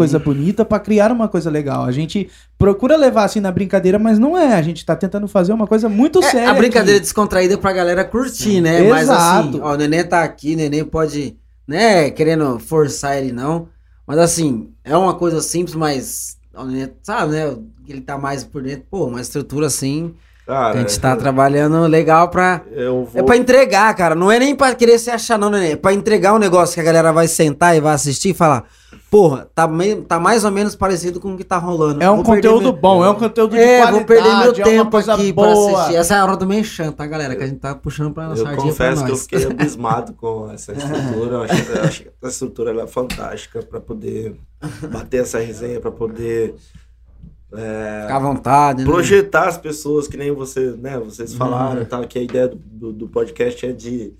coisa bonita pra criar uma coisa legal. A gente procura levar assim na brincadeira, mas não é. A gente tá tentando fazer uma coisa muito É, séria. a brincadeira aqui. descontraída pra galera curtir, né? Mas assim, Exato. ó, o neném tá aqui, o neném pode, né, querendo forçar ele não. Mas assim, é uma coisa simples, mas o neném, sabe, né? Ele tá mais por dentro, pô, uma estrutura assim. Cara, a gente tá trabalhando legal pra. eu vou... É pra entregar, cara. Não é nem pra querer se achar, não, neném. É pra entregar um negócio que a galera vai sentar e vai assistir e falar. Porra, tá, meio, tá mais ou menos parecido com o que tá rolando. É um Vou conteúdo meu- bom, é um conteúdo de É, qualidade. vou perder meu é tempo coisa aqui pra boa. assistir. Essa é a hora do Merchan, tá, galera? Que a gente tá puxando pra Eu sardinha pra confesso que eu fiquei abismado com essa estrutura. Eu acho, eu acho que essa estrutura ela é fantástica para poder bater essa resenha, para poder é, Ficar à vontade, né? projetar as pessoas, que nem você, né, vocês falaram, Uhum. tá, que a ideia do, do, do podcast é de,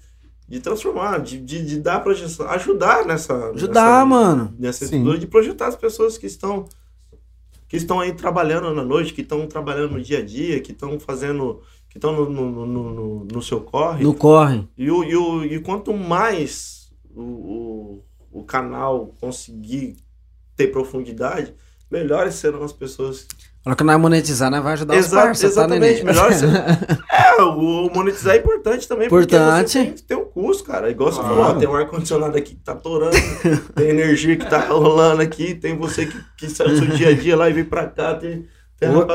de transformar, de, de, de dar projeção, ajudar nessa. Ajudar, nessa, mano. Nessa estrutura, de projetar as pessoas que estão que estão aí trabalhando na noite, que estão trabalhando no dia a dia, que estão fazendo, que estão no, no, no, no, no seu corre. No corre. E, o, e, o, e quanto mais o, o, o canal conseguir ter profundidade, melhores serão as pessoas. Hora que nós monetizar, nós vai ajudar os Exa- parceiros, tá, exatamente, neném? melhor ser- É, o monetizar é importante também, Importante. porque você tem que ter um custo, cara. Igual você Claro. falou, ó, tem um ar-condicionado aqui que tá torando, tem energia que tá rolando aqui, tem você que, que sai do seu dia a dia lá e vem pra cá, tem...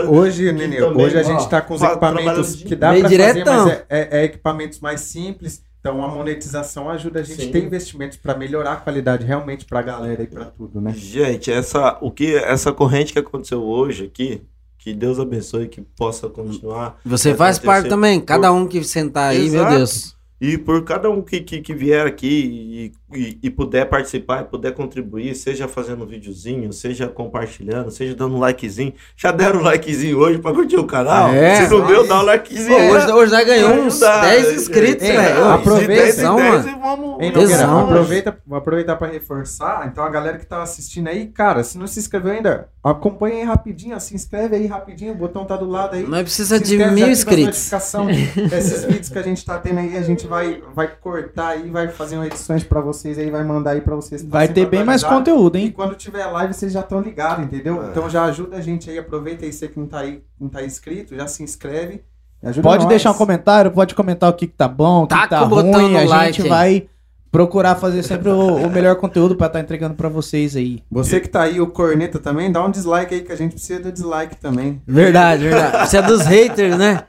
Hoje, Nenê, também, hoje a gente tá com os equipamentos que dá pra fazer, mas é, é- é equipamentos mais simples. Então a monetização ajuda a gente Sim. a ter investimentos pra melhorar a qualidade realmente pra galera e pra tudo, né? Gente, essa, o que, essa corrente que aconteceu hoje aqui, que Deus abençoe, que possa continuar. Você faz parte também. Cada um que sentar aí, meu Exato. Deus. E por cada um que, que, que vier aqui e, e, e puder participar, e puder contribuir, seja fazendo um videozinho, seja compartilhando, seja dando um likezinho. Já deram um likezinho hoje pra curtir o canal? É. Se não deu, dá um likezinho. Pô, hoje, hoje nós ganhamos uns ajudar, 10 né, inscritos, velho. Aproveita, de 10 em Tesão, 10 e vamos. Hein, Tesão, Nogueira, mano. aproveita, vou aproveitar pra reforçar. Então, a galera que tá assistindo aí, cara, se não se inscreveu ainda, acompanha aí rapidinho, se inscreve aí rapidinho, o botão tá do lado aí. Nós precisa Se de mil inscritos. notificação. Esses vídeos que a gente tá tendo aí, a gente vai, vai cortar aí, vai fazer uma edições pra vocês aí, vai mandar aí pra vocês. Vai sempre ter bem mais conteúdo, E hein? quando tiver live, vocês já estão ligados, entendeu? É. Então já ajuda a gente aí, aproveita aí, você que não tá aí, não tá inscrito, já se inscreve. e ajuda Pode nós. deixar um comentário, pode comentar o que, que tá bom, o que, que tá o botão ruim. no A like gente vai procurar fazer sempre o, o melhor conteúdo pra estar entregando pra vocês aí. Você que tá aí, o corneta também, dá um dislike aí, que a gente precisa do dislike também. Verdade, verdade. Você é dos haters, né?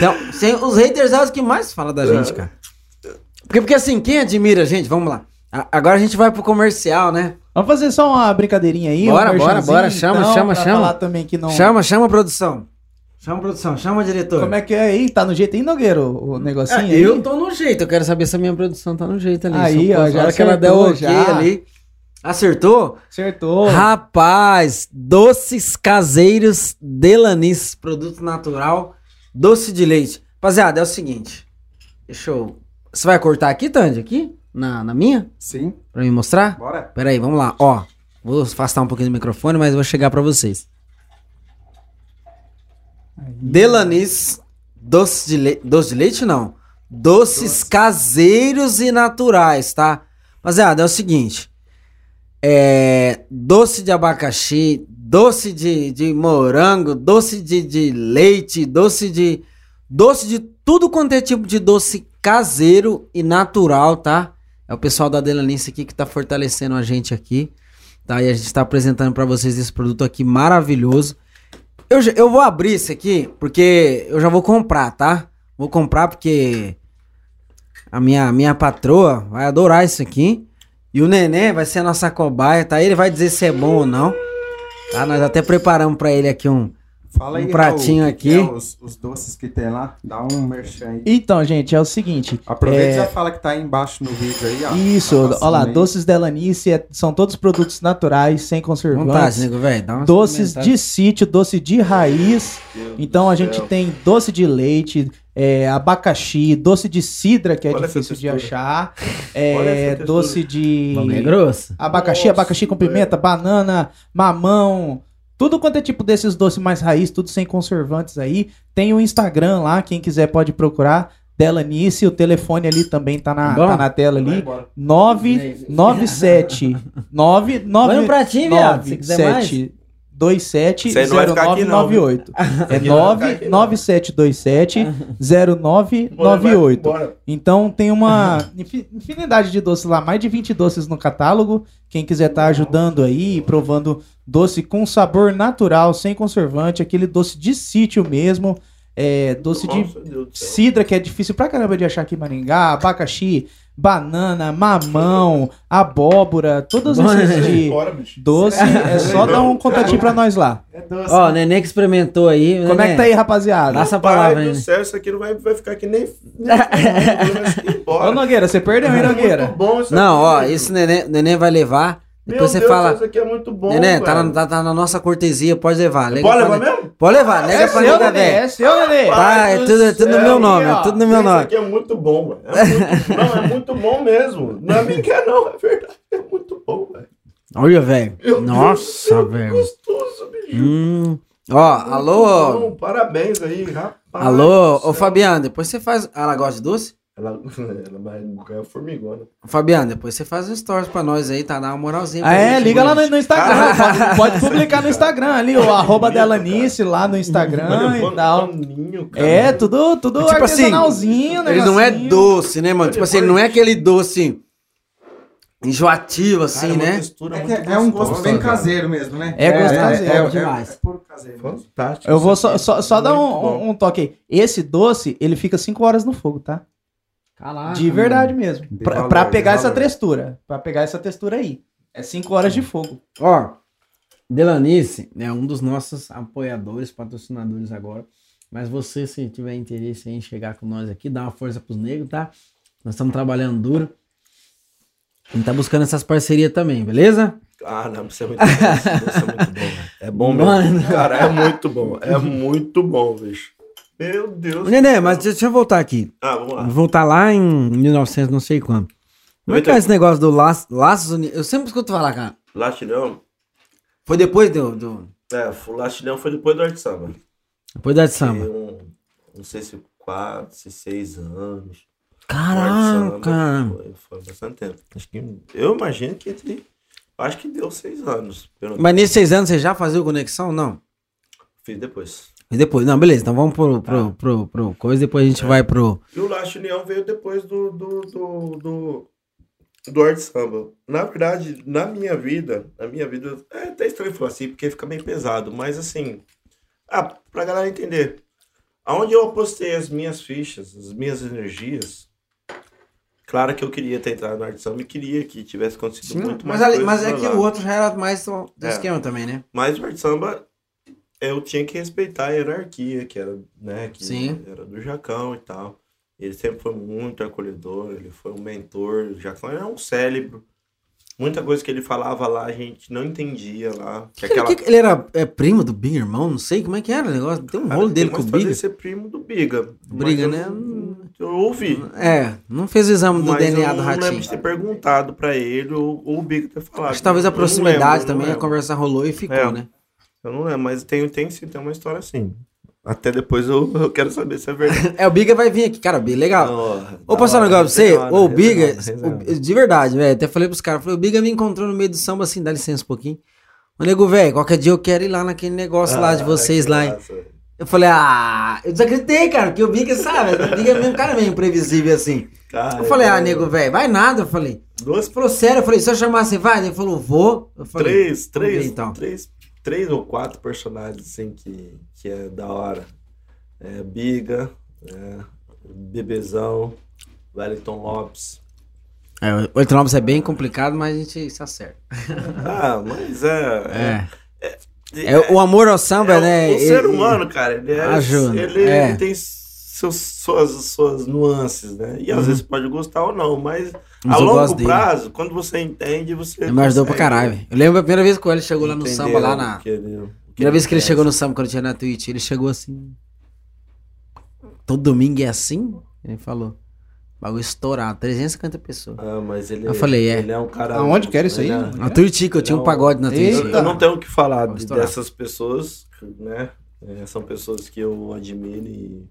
É- você- os haters é os que mais falam da gente, cara. Porque, porque assim, quem admira a gente, vamos lá. A- Agora a gente vai pro comercial, né? Vamos fazer só uma brincadeirinha aí. Bora, um bora, bora. Chama, então, chama, pra chama. falar também que não... Chama, chama a produção. Chama a produção, chama o diretor. Como é que é aí? Tá no jeito aí, Nogueiro, o negocinho É, aí? eu tô no jeito, eu quero saber se a minha produção tá no jeito ali. Aí, ó, já na hora que ela der o ok acertou, já. ali. Acertou? Acertou. Rapaz, doces caseiros Delanis, produto natural, doce de leite. Rapaziada, é o seguinte. Deixa eu. Você vai cortar aqui, Tandy? Aqui? Na, na minha? Sim, Pra me mostrar? bora. Pera aí, vamos lá. Ó, vou afastar um pouquinho do microfone, mas vou chegar pra vocês. Delanis, doce de leite. Doce de leite, não. Doces caseiros e naturais, tá? Rapaziada, é o seguinte. É. Doce de abacaxi, doce de, de morango, doce de, de leite, doce de. Doce de tudo quanto é tipo de doce caseiro e natural, tá? É o pessoal da Delanice aqui que tá fortalecendo a gente aqui. Tá? E a gente tá apresentando pra vocês esse produto aqui maravilhoso. Eu, eu vou abrir esse aqui porque eu já vou comprar, tá? Vou comprar porque a minha, minha patroa vai adorar isso aqui. E o neném vai ser a nossa cobaia, tá? Ele vai dizer se é bom ou não. Tá? Nós até preparamos pra ele aqui um. Fala aí, Um pratinho Raul, o que que aqui. é os, os doces que tem lá, dá um merchan aí. Então, gente, é o seguinte. Aproveita é, e já fala que tá aí embaixo no vídeo aí, ó. Isso, Tá olha lá, aí. doces Delanice é- são todos produtos naturais, sem conservantes. Vontade, nego, velho. Doces de sítio, doce de raiz. Então a gente tem doce de leite, é, abacaxi, doce de cidra, que é Olha difícil de achar. É, doce de. É grosso. Abacaxi, Nossa, abacaxi com velho. pimenta, banana, mamão. Tudo quanto é tipo desses doces mais raiz, tudo sem conservantes aí. Tem o Instagram lá, quem quiser pode procurar. Delanice, o telefone ali também tá na, tá na tela Vai ali. embora. 997 9 Põe um pratinho, viado, se quiser mais. 27 Isso aí não vai ficar aqui, não, 0998. É Aqui não vai ficar aqui, não. 99727 0998. Então tem uma infi- infinidade de doces lá, mais de 20 doces no catálogo. Quem quiser estar ajudando aí, provando doce com sabor natural, sem conservante, aquele doce de sítio mesmo. É, doce de Nossa, céu. cidra, que é difícil pra caramba de achar aqui em Maringá, abacaxi, banana, mamão, abóbora, todos esses de doce. É só dar um contatinho pra nós lá. É doce. Ó, o Nenê que experimentou aí. Como é que tá aí, rapaziada? Essa Pai palavra do aí. céu, isso aqui não vai, vai ficar aqui nem. nem embora. Ô, Nogueira, você perdeu, hein, É Nogueira? muito bom isso Não, ó, aqui. esse Nenê, Nenê vai levar. Meu Depois você Deus, fala. Isso aqui é muito bom. Nenê, tá na, tá- tá na nossa cortesia, pode levar. Pode levar mesmo? Pode levar, nega É pra nega, velho. é seu, Nenê. Tá, é do tudo, é tudo no meu nome, é tudo no meu Isso nome. aqui é muito bom, velho. É muito- não, é muito bom mesmo. Não é mentira, não, é verdade. É muito bom, velho. Olha, velho. Meu Nossa, velho. Gostoso, bicho. Hum. Ó, Muito alô. bom, Parabéns aí, rapaz. Alô, ô. Fabiano, depois você faz. Ah, Ela gosta de doce? Ela, ela vai é formigona. Fabiano, depois você faz um stories pra nós aí, tá? Dá uma moralzinha. Ah, pra é, gente, liga lá no, no Instagram. Pode, pode publicar no Instagram ali, o arroba Delanice lá no Instagram e tal. paninho, cara. É, tudo, tudo Tipo assim, artesanalzinho, Ele não é doce, né, mano? Tipo assim, ele não é aquele doce enjoativo, Cara, assim, é uma né? textura É, é um gosto bem cara. caseiro mesmo, né? É gosto é, caseiro, É, é, demais. É, puro caseiro. Fantástico. Eu vou isso só, só, só dar um, um, um toque aí. Esse doce, ele fica 5 horas no fogo, tá? Caraca. De verdade mesmo. Tem Pra, valor, pra pegar essa textura. Pra pegar essa textura aí. É 5 horas de fogo. Ó, Delanice é um dos nossos apoiadores, patrocinadores agora. Mas você, se tiver interesse em chegar com nós aqui, dá uma força pros negros, tá? Nós estamos trabalhando duro. A gente tá buscando essas parcerias também, beleza? Ah, não, isso é muito bom. Isso é muito bom. É bom mesmo. Mano. Cara, é muito bom. É muito bom, bicho. Meu Deus. Nenê, mas deixa eu voltar aqui. Ah, vamos lá. Voltar lá em 1900, não sei quando. Como é que é esse negócio do Laços Laços Unidos? Eu sempre escuto falar, cara. Lastilhão. Foi depois do. do É, o Lastilhão foi depois do Arte Samba. depois de Tem samba. um, não sei se quatro, se seis anos. Arte Caraca! Foi, foi bastante tempo. Acho que, eu imagino que entre. Acho que deu seis anos. Mas nesses seis anos você já fazia conexão? Não. Fiz depois. E depois? Não, beleza. Então vamos pro, pro, Tá. pro, pro coisa, depois a gente vai pro. E o Laste União veio depois do, do, do, do, do Arte Samba. Na verdade, na minha vida, na minha vida, é até estranho falar assim, porque fica meio pesado, mas assim, ah, pra galera entender, aonde eu apostei as minhas fichas, as minhas energias, claro que eu queria ter entrado no Arte Samba e queria que tivesse acontecido muito mas, mais ali- mas é que o outro já era mais do, do É. esquema também, né? Mas o Arte Samba, eu tinha que respeitar a hierarquia, que era, né, que Sim. era do Jacão e tal. Ele sempre foi muito acolhedor, ele foi um mentor. O Jacão era um cérebro. Muita coisa que ele falava lá, a gente não entendia lá. Que Ele, que- ele era é, primo do Big Irmão? Não sei como é que era o negócio. Tem um Cara, rolo dele com o história Big. de ser primo do Biga. Briga, né? Eu, ouvi. É, não fez o exame do DNA do não lembro ratinho. de ter perguntado pra ele ou, ou o Biga ter falado. Acho que talvez a proximidade lembro, também, a conversa rolou e ficou, É. né? Eu não lembro, mas tem, tem sim, tem uma história assim. Até depois eu, eu quero saber se é verdade. É, o Biga vai vir aqui, cara, bem legal. Ô, passar um negócio pra você, ô, o Biga, o- de verdade, velho, até falei pros caras, falei, o Biga me encontrou no meio do samba assim, dá licença um pouquinho. Ô, nego, velho, qualquer dia eu quero ir lá naquele negócio lá de Ah, vocês lá. massa. Eu falei, ah, eu desacreditei, cara, porque o Biga, sabe, o Biga é um cara meio imprevisível assim. Cara, Eu falei, ah, eu- nego, velho, vai nada, eu falei. Duas, Ele falou, sério, eu falei, se eu chamar, você vai? Ele falou, vou. Eu falei, três, três, então. três, três ou quatro personagens assim que, que é da hora. É Biga, é, Bebezão, Wellington Lopes. É, o oito nomes é bem complicado, mas a gente se acerta. Ah, mas é. É. É, o amor ao samba, é, né? O, o ser humano, cara, ele, é, Ajuda, ele, é. ele tem seus, suas, suas nuances, né? E às Uhum. vezes pode gostar ou não, mas, Mas a longo gosto dele. prazo, quando você entende, você. Ele me ajudou pra caralho. Eu lembro a primeira vez que ele chegou lá no samba, lá na. que ele- o que Primeira vez que ele chegou no samba, quando eu tinha na Twitch, ele chegou assim. Todo domingo é assim? Ele falou. Bagulho estourado, 350 pessoas. Ah, mas ele, Eu falei, é. ele é um cara. Aonde que era isso aí? ele é- Na Twitch, que eu tinha um Não. pagode na Twitch. Eu, eu não tenho o que falar dessas pessoas, né? É, são pessoas que eu admiro e,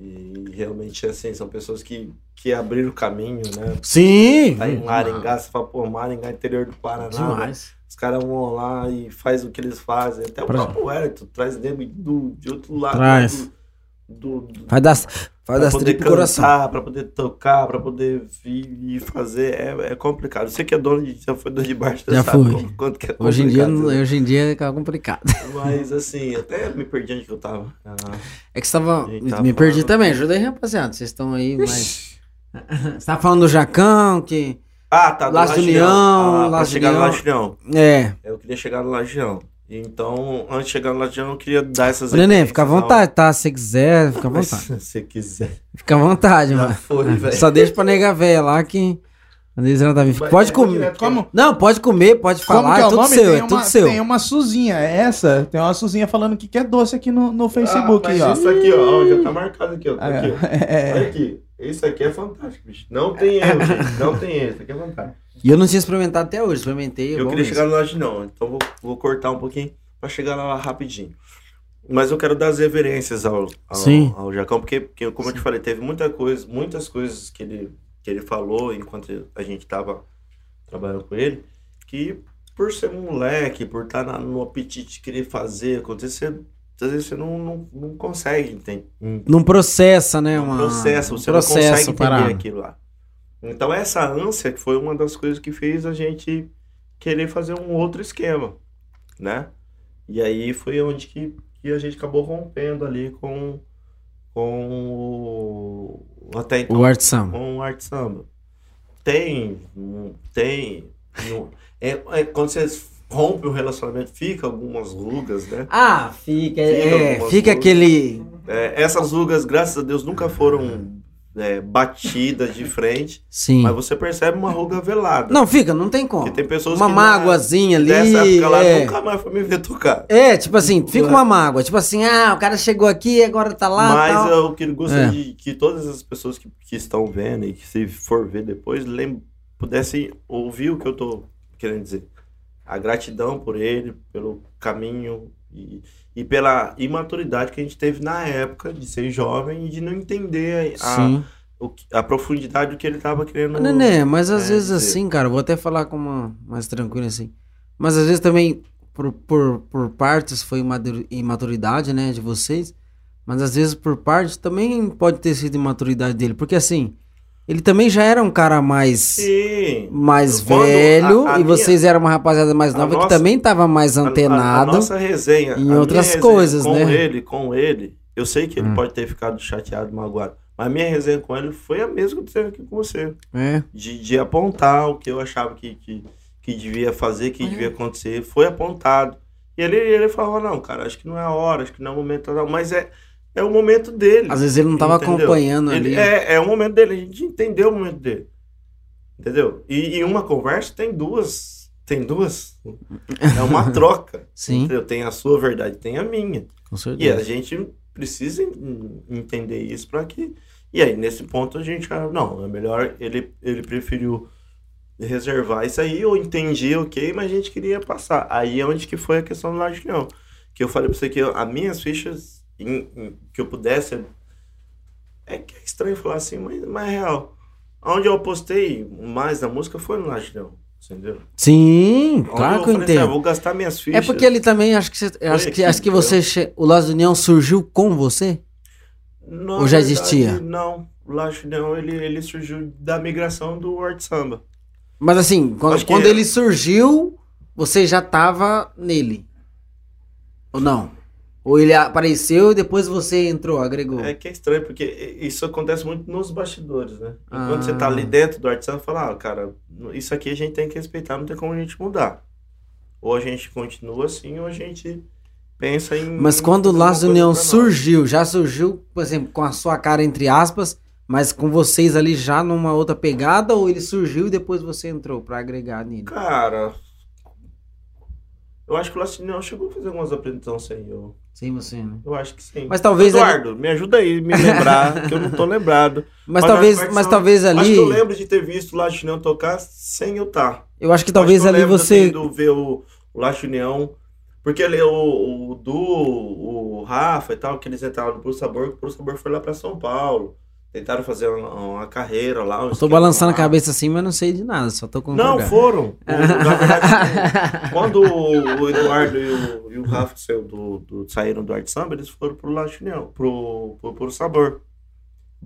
E realmente, assim, são pessoas que, que abriram o caminho, né? Sim. Tá em Maringá, você fala, pô, Maringá, interior do Paraná. né? Demais. Os caras vão lá e faz o que eles fazem. Até o próprio Wellington traz nego do, de outro lado. Traz. Do, do, do, Faz das, faz pra das poder cantar, pra poder tocar, pra poder vir e fazer. É, é complicado. Você que é dono de. Já foi dono de bar, você Já sabe como- quanto que é complicado. Hoje em dia, né? hoje em dia é complicado. Mas assim, até me perdi onde que eu tava. Ah, É que você tava. A gente tava me perdi falando- também. Ajuda aí, rapaziada. Vocês estão aí, mas. Você tava falando do Jacão, que. Ah, tá. do Laço de Lajeão. União, Ah, Laço chegar no União. Lajeão. É. Eu queria chegar no Lajeão. Então, antes de chegar no Lajeão, eu queria dar essas Neném, fica à vontade, tá? Se você quiser, fica à vontade. Se você quiser. Fica à vontade, Já mano. foi, velho. Só deixa pra nega véia lá que. Tá Pode é comer. Como? Não, pode comer, pode falar. é É, tudo nome? seu, tem é uma, tudo seu. Tem uma Suzinha, é essa? Tem uma Suzinha falando que quer doce aqui no, no Facebook, ah, mas ó. Isso aqui, ó, ó, já tá marcado aqui, ó. Tá Ah, aqui, ó. é. Olha aqui. Isso aqui é fantástico, bicho. Não tem erro, gente. Não tem erro. Isso aqui é fantástico. E eu não tinha experimentado até hoje, experimentei. é Eu queria mesmo. chegar no laje não, então vou, vou cortar um pouquinho pra chegar lá rapidinho. Mas eu quero dar as reverências ao, ao, Sim. ao Jacão, porque, porque, como eu te falei, teve muita coisa, muitas coisas que ele, que ele falou enquanto a gente tava trabalhando com ele, que por ser um moleque, por estar na- no apetite de querer fazer acontecer, às vezes você não, não, não consegue entender. Não processa, né? um Uma... processo, um você não consegue entender aquilo lá. Então essa ânsia foi uma das coisas que fez a gente querer fazer um outro esquema, né? E aí foi onde que, que a gente acabou rompendo ali com com o, até então O Art Samba. com o arte samba. Tem, um- tem, é, é quando você rompe um relacionamento fica algumas rugas, né? Ah, fica. Fica É, fica aquele. É, essas rugas, graças a Deus, nunca foram é, batidas de frente, Sim. mas você percebe uma ruga velada. Não, fica, não tem como. Porque tem pessoas Uma que mágoazinha ali. dessa época lá é. nunca mais foi me ver tocar. É, tipo assim, fica uma mágoa. Tipo assim, ah, o cara chegou aqui, agora tá lá. mas tal. eu que gostaria É. de que todas as pessoas que, que estão vendo e que se for ver depois, lem pudessem ouvir o que eu tô querendo dizer. A gratidão por ele, pelo caminho e, e pela imaturidade que a gente teve na época de ser jovem e de não entender a, Sim. que- a profundidade do que ele tava querendo. Mas, Nenê, mas às é, vezes dizer. assim, cara, vou até falar com uma mais tranquilo assim. Mas às vezes também, por, por, por partes, foi imaturidade, né, de vocês. Mas às vezes por parte também pode ter sido imaturidade dele. Porque assim, ele também já era um cara mais, Sim. mais Quando velho. a- a e minha- vocês eram uma rapaziada mais nova nossa- que também tava mais A- a- antenado. A, nossa resenha. em a outras coisas, com né? ele, com ele. Eu sei que ele Hum. pode ter ficado chateado, magoado. Mas minha resenha com ele foi a mesma que eu tenho aqui com você. É. De, de apontar o que eu achava que, que, que devia fazer, que Uhum. devia acontecer. Foi apontado. E ele, ele falou, não, cara, acho que não é a hora, acho que não é o momento. Não. Mas é, é o momento dele. Às vezes ele não tava Entendeu? acompanhando Ele- ali. é, é o momento dele, a gente entendeu o momento dele. Entendeu? E em uma conversa tem duas. Tem duas. É uma troca. Sim, Entendeu? Tem a sua verdade, tem a minha. com E certeza. a gente precisa en- entender isso para que. E aí, nesse ponto, a gente. ah, Não, é melhor. Ele, ele preferiu reservar isso aí. Eu entendi, ok, mas a gente queria passar. Aí é onde que foi a questão do Larginão. Que eu falei pra você que eu- as minhas fichas, em- em- que eu pudesse. É que é estranho falar assim, mas, mas é real. Onde eu apostei mais na música foi no Larginão. Entendeu? Sim, Onde claro eu que eu assim, ah, entendo. vou gastar minhas É fichas. porque ele também, acho que, você, acho que, aqui, acho que você. che- O Laço de União surgiu com você? Na Ou já verdade, existia? Não, o Lacho não, ele, ele surgiu da migração do Art Samba. Mas assim, quando, quando é. ele surgiu, você já tava nele. Ou não? Ou ele apareceu e depois você entrou, agregou? É que é estranho, porque isso acontece muito nos bastidores, né? Enquanto Ah. você tá ali dentro do Art Samba, fala, ah, cara, isso aqui a gente tem que respeitar, não tem como a gente mudar. Ou a gente continua assim, ou a gente pensa em. Mas quando o Laço União surgiu, já surgiu, por exemplo, com a sua cara entre aspas, mas com vocês ali já numa outra pegada, ou ele surgiu e depois você entrou pra agregar nele? Cara. Eu acho que o União chegou a fazer algumas apresentações sem eu. Sem você, né? Eu acho que sim. Mas talvez Eduardo, me ajuda aí a me lembrar, que eu não tô lembrado. Mas, Mas talvez, mas talvez ali. Acho que eu lembro de ter visto o Lacho tocar sem eu estar. Eu acho que talvez Acho que eu ali você. ido ver o, o Porque ele, o, o Du, o Rafa e tal, que eles entraram no Puro Sabor, o Puro Sabor foi lá pra São Paulo. Tentaram fazer uma, uma carreira lá. um Eu tô esquema balançando a lá. cabeça assim, mas não sei de nada, só tô com Não, lugar. foram. O- Na verdade, quando o o Eduardo e o, e o Rafa saiu do, do- saíram do Arte Samba, eles foram pro La União, pro, pro, pro Sabor.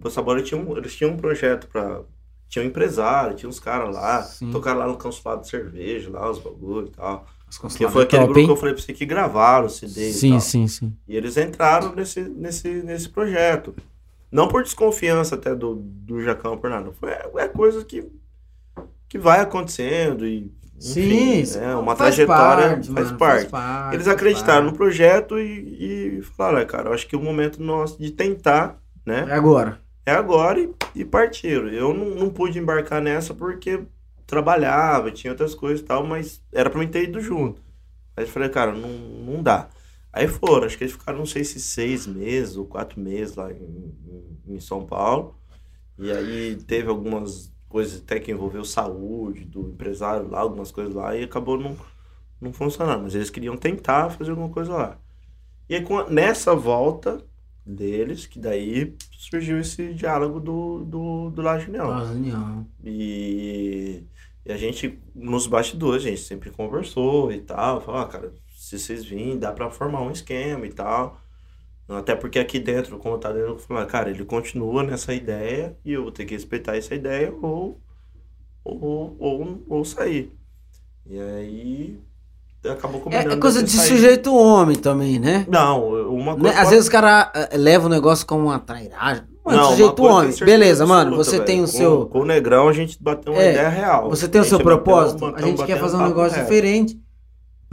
O Sabor eles tinham, eles tinham um projeto pra. Tinha um empresário, tinha uns caras lá, Sim. tocaram lá no consulado de cerveja, lá, os bagulho e tal. Consulados foi é aquele top, grupo hein? que eu falei pra você que gravaram o CD e Sim, tal. sim, sim. E eles entraram nesse, nesse, nesse projeto. Não por desconfiança até do, do Jacão, por nada. Foi, é coisa que, que vai acontecendo e. Enfim, é uma faz trajetória parte, faz mano, parte. parte, Eles faz acreditaram no parte. projeto e, e falaram, "Ah, cara, eu acho que o momento nosso de tentar, né? É agora. É agora e, e partiram. Eu não, não pude embarcar nessa porque trabalhava, tinha outras coisas e tal, mas era pra mim ter ido junto. Aí eu falei, cara, não, não dá. Aí foram, acho que eles ficaram, não sei se seis meses ou quatro meses lá em, em, São Paulo. E aí teve algumas coisas até que envolveu saúde do empresário lá, algumas coisas lá, e acabou não, não funcionando. Mas eles queriam tentar fazer alguma coisa lá. E aí, com nessa volta deles, que daí surgiu esse diálogo do, do, do La União. Nossa, União. E, e a gente, nos bastidores, a gente sempre conversou e tal. Falou, ah, cara, se vocês virem, dá pra formar um esquema e tal. Até porque aqui dentro, como tá dentro, eu falei, cara, ele continua nessa ideia e eu vou ter que respeitar essa ideia ou, ou, ou, ou sair. E aí acabou É, combinando. é coisa ter de saído. sujeito homem também, né? Não, uma Né? coisa. Às vezes os caras levam o negócio como uma trairagem. Mano, Não, sujeito coisa homem. é Beleza, mano. Você velho. tem o seu. Com o Negrão a gente bateu uma É, ideia real. Você tem o seu bateu- propósito. bateu- A gente quer fazer um negócio reto. diferente.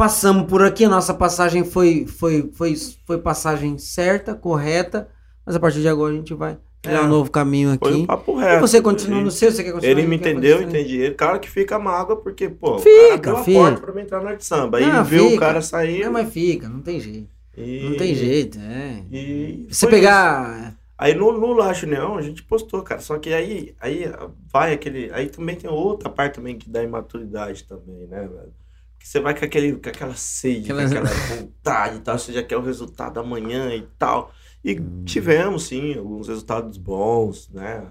Passamos por aqui, a nossa passagem foi, foi, foi, foi passagem certa, correta. Mas a partir de agora a gente vai criar É. um novo caminho Foi um aqui. papo E reto. você continua Ele- no seu, você quer continuar Ele me entendeu, entendi ele. Claro que fica mágoa, porque, pô, Fica, o cara abriu a fica. porta pra mim entrar no arte samba. Aí Não, viu fica. o cara sair. Não, mas fica, não tem jeito. e... Não tem jeito, é. E Você pegar. isso. Aí no, no Lacho Neon a gente postou, cara. Só que aí, aí vai aquele. Aí também tem outra parte também que dá imaturidade também, né, velho? Que você vai com, aquele, com aquela sede, Aquela- com aquela vontade e tal. Você já quer o resultado amanhã e tal. E Hum. tivemos, sim, alguns resultados bons, né?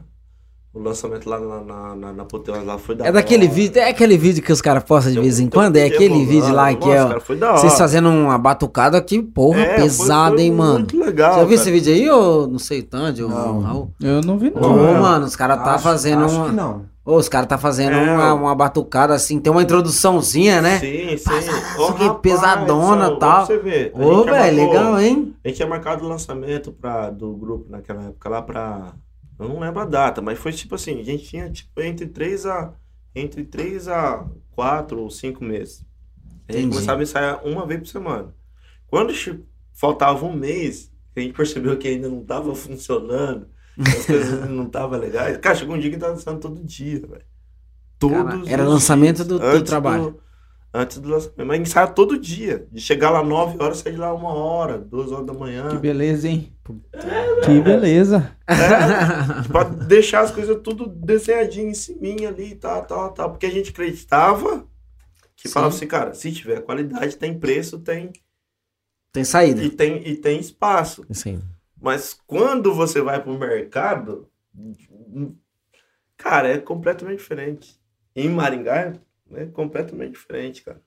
O lançamento lá na, na, na, na lá foi da É daquele hora. vídeo, é aquele vídeo que os caras postam de Tem vez em quando, é aquele rolando. vídeo lá que Nossa, é. cara, foi da Vocês hora. fazendo uma batucada aqui, porra, É, foi- pesado, foi hein, mano. Muito legal. Já viu esse vídeo aí, ô? Não sei tanto, Não. Raul? Eu não vi, não. mano, os caras tá fazendo acho uma. que não. Ô, os caras tá fazendo É. uma, uma batucada assim, tem uma introduçãozinha, né? Sim, sim. Passa, Ô, que rapaz, pesadona e tal. Você ver. Ô, já velho, legal, hein? A gente tinha marcado o lançamento pra, do grupo naquela época lá pra. Eu não lembro a data, mas foi tipo assim, a gente tinha tipo entre 3 a. Entre 3 a 4 ou 5 meses. A gente Entendi. começava a ensaiar uma vez por semana. Quando faltava um mês, a gente percebeu que ainda não tava funcionando, as coisas não estavam legais. Cara, chegou um dia que tava ensaiando todo dia, velho. Todos Cara, era os lançamento dias, do- do trabalho. antes do lançamento. Mas ensaia todo dia. De chegar lá 9 horas, sair de lá uma hora, 2 horas da manhã. Que beleza, hein? Que beleza. É, pra deixar as coisas tudo desenhadinho em cima ali, tal, tal, tal. Porque a gente acreditava que Sim. falava assim, cara, se tiver qualidade, tem preço, tem Tem saída. e tem, e tem espaço. Tem saída. Mas quando você vai pro mercado, cara, é completamente diferente. Em Maringá é completamente diferente, cara.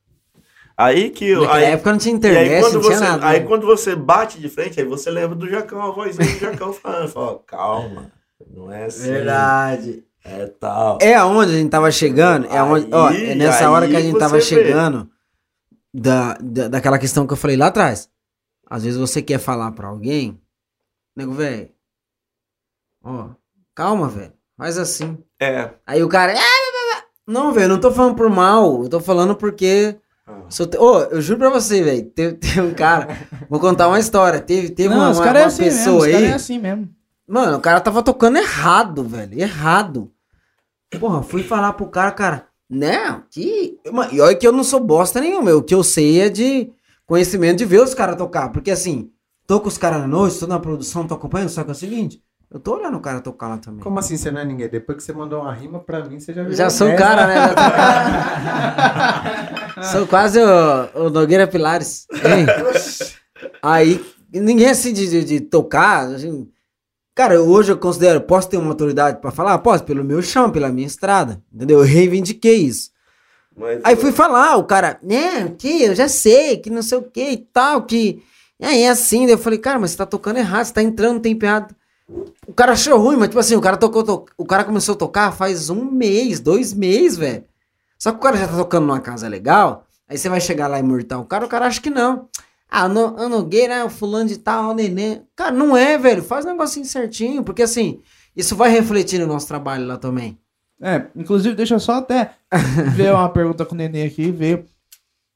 Aí que eu. Naquela Aí, época não tinha internet, aí, quando não tinha você, nada. aí né? quando você bate de frente, aí você lembra do Jacão, a vozinha do Jacão falando. Fala, ó, calma, não é assim. Verdade. É tal. É aonde a gente tava chegando, é aonde, ó, é nessa hora que a gente tava vê. chegando da, da, daquela questão que eu falei lá atrás. Às vezes você quer falar pra alguém, nego, velho, ó, calma, velho, faz assim. É. Aí o cara, "Ah, blá, blá, blá." não, velho, eu não tô falando por mal, eu tô falando porque. Ah, se eu te- Ô, eu juro pra você, velho, teve, teve um cara, vou contar uma história, teve, teve não, uma, os uma, é uma assim mesmo. pessoa Os caras aí. é assim mesmo. Mano, o cara tava tocando errado, velho. Errado. Porra, fui falar pro cara, cara. Não, que. Mano, E olha que eu não sou bosta nenhuma. O que eu sei é de conhecimento de ver os caras tocar. Porque assim, tô com os caras na noite, tô na produção, tô acompanhando, só que é o seguinte. Eu tô olhando o cara tocar lá também. Como assim você não é ninguém? Depois que você mandou uma rima pra mim, você já virou Já sou o cara, né? Cara. sou quase o, o Nogueira Pilares. Hein? Aí, ninguém assim de, de, de tocar. assim, cara, hoje eu considero, posso ter uma autoridade pra falar? Posso, pelo meu chão, pela minha estrada. Entendeu? Eu reivindiquei isso. Mas, Aí fui falar, o cara, né, que eu já sei, que não sei o que e tal, que é, é assim. Eu falei, cara, mas você tá tocando errado, você tá entrando tempo errado. O cara achou ruim, mas tipo assim, o cara tocou, to- o cara começou a tocar faz um mês, dois meses, velho. Só que o cara já tá tocando numa casa legal, aí você vai chegar lá e mortar o cara, o cara acha que não. Ah, no, a Nogueira, o fulano de tal, o neném. Cara, não é, velho, faz um negocinho certinho, porque assim, isso vai refletir no nosso trabalho lá também. É, inclusive, deixa eu só até ver uma pergunta com o Nenê aqui, ver.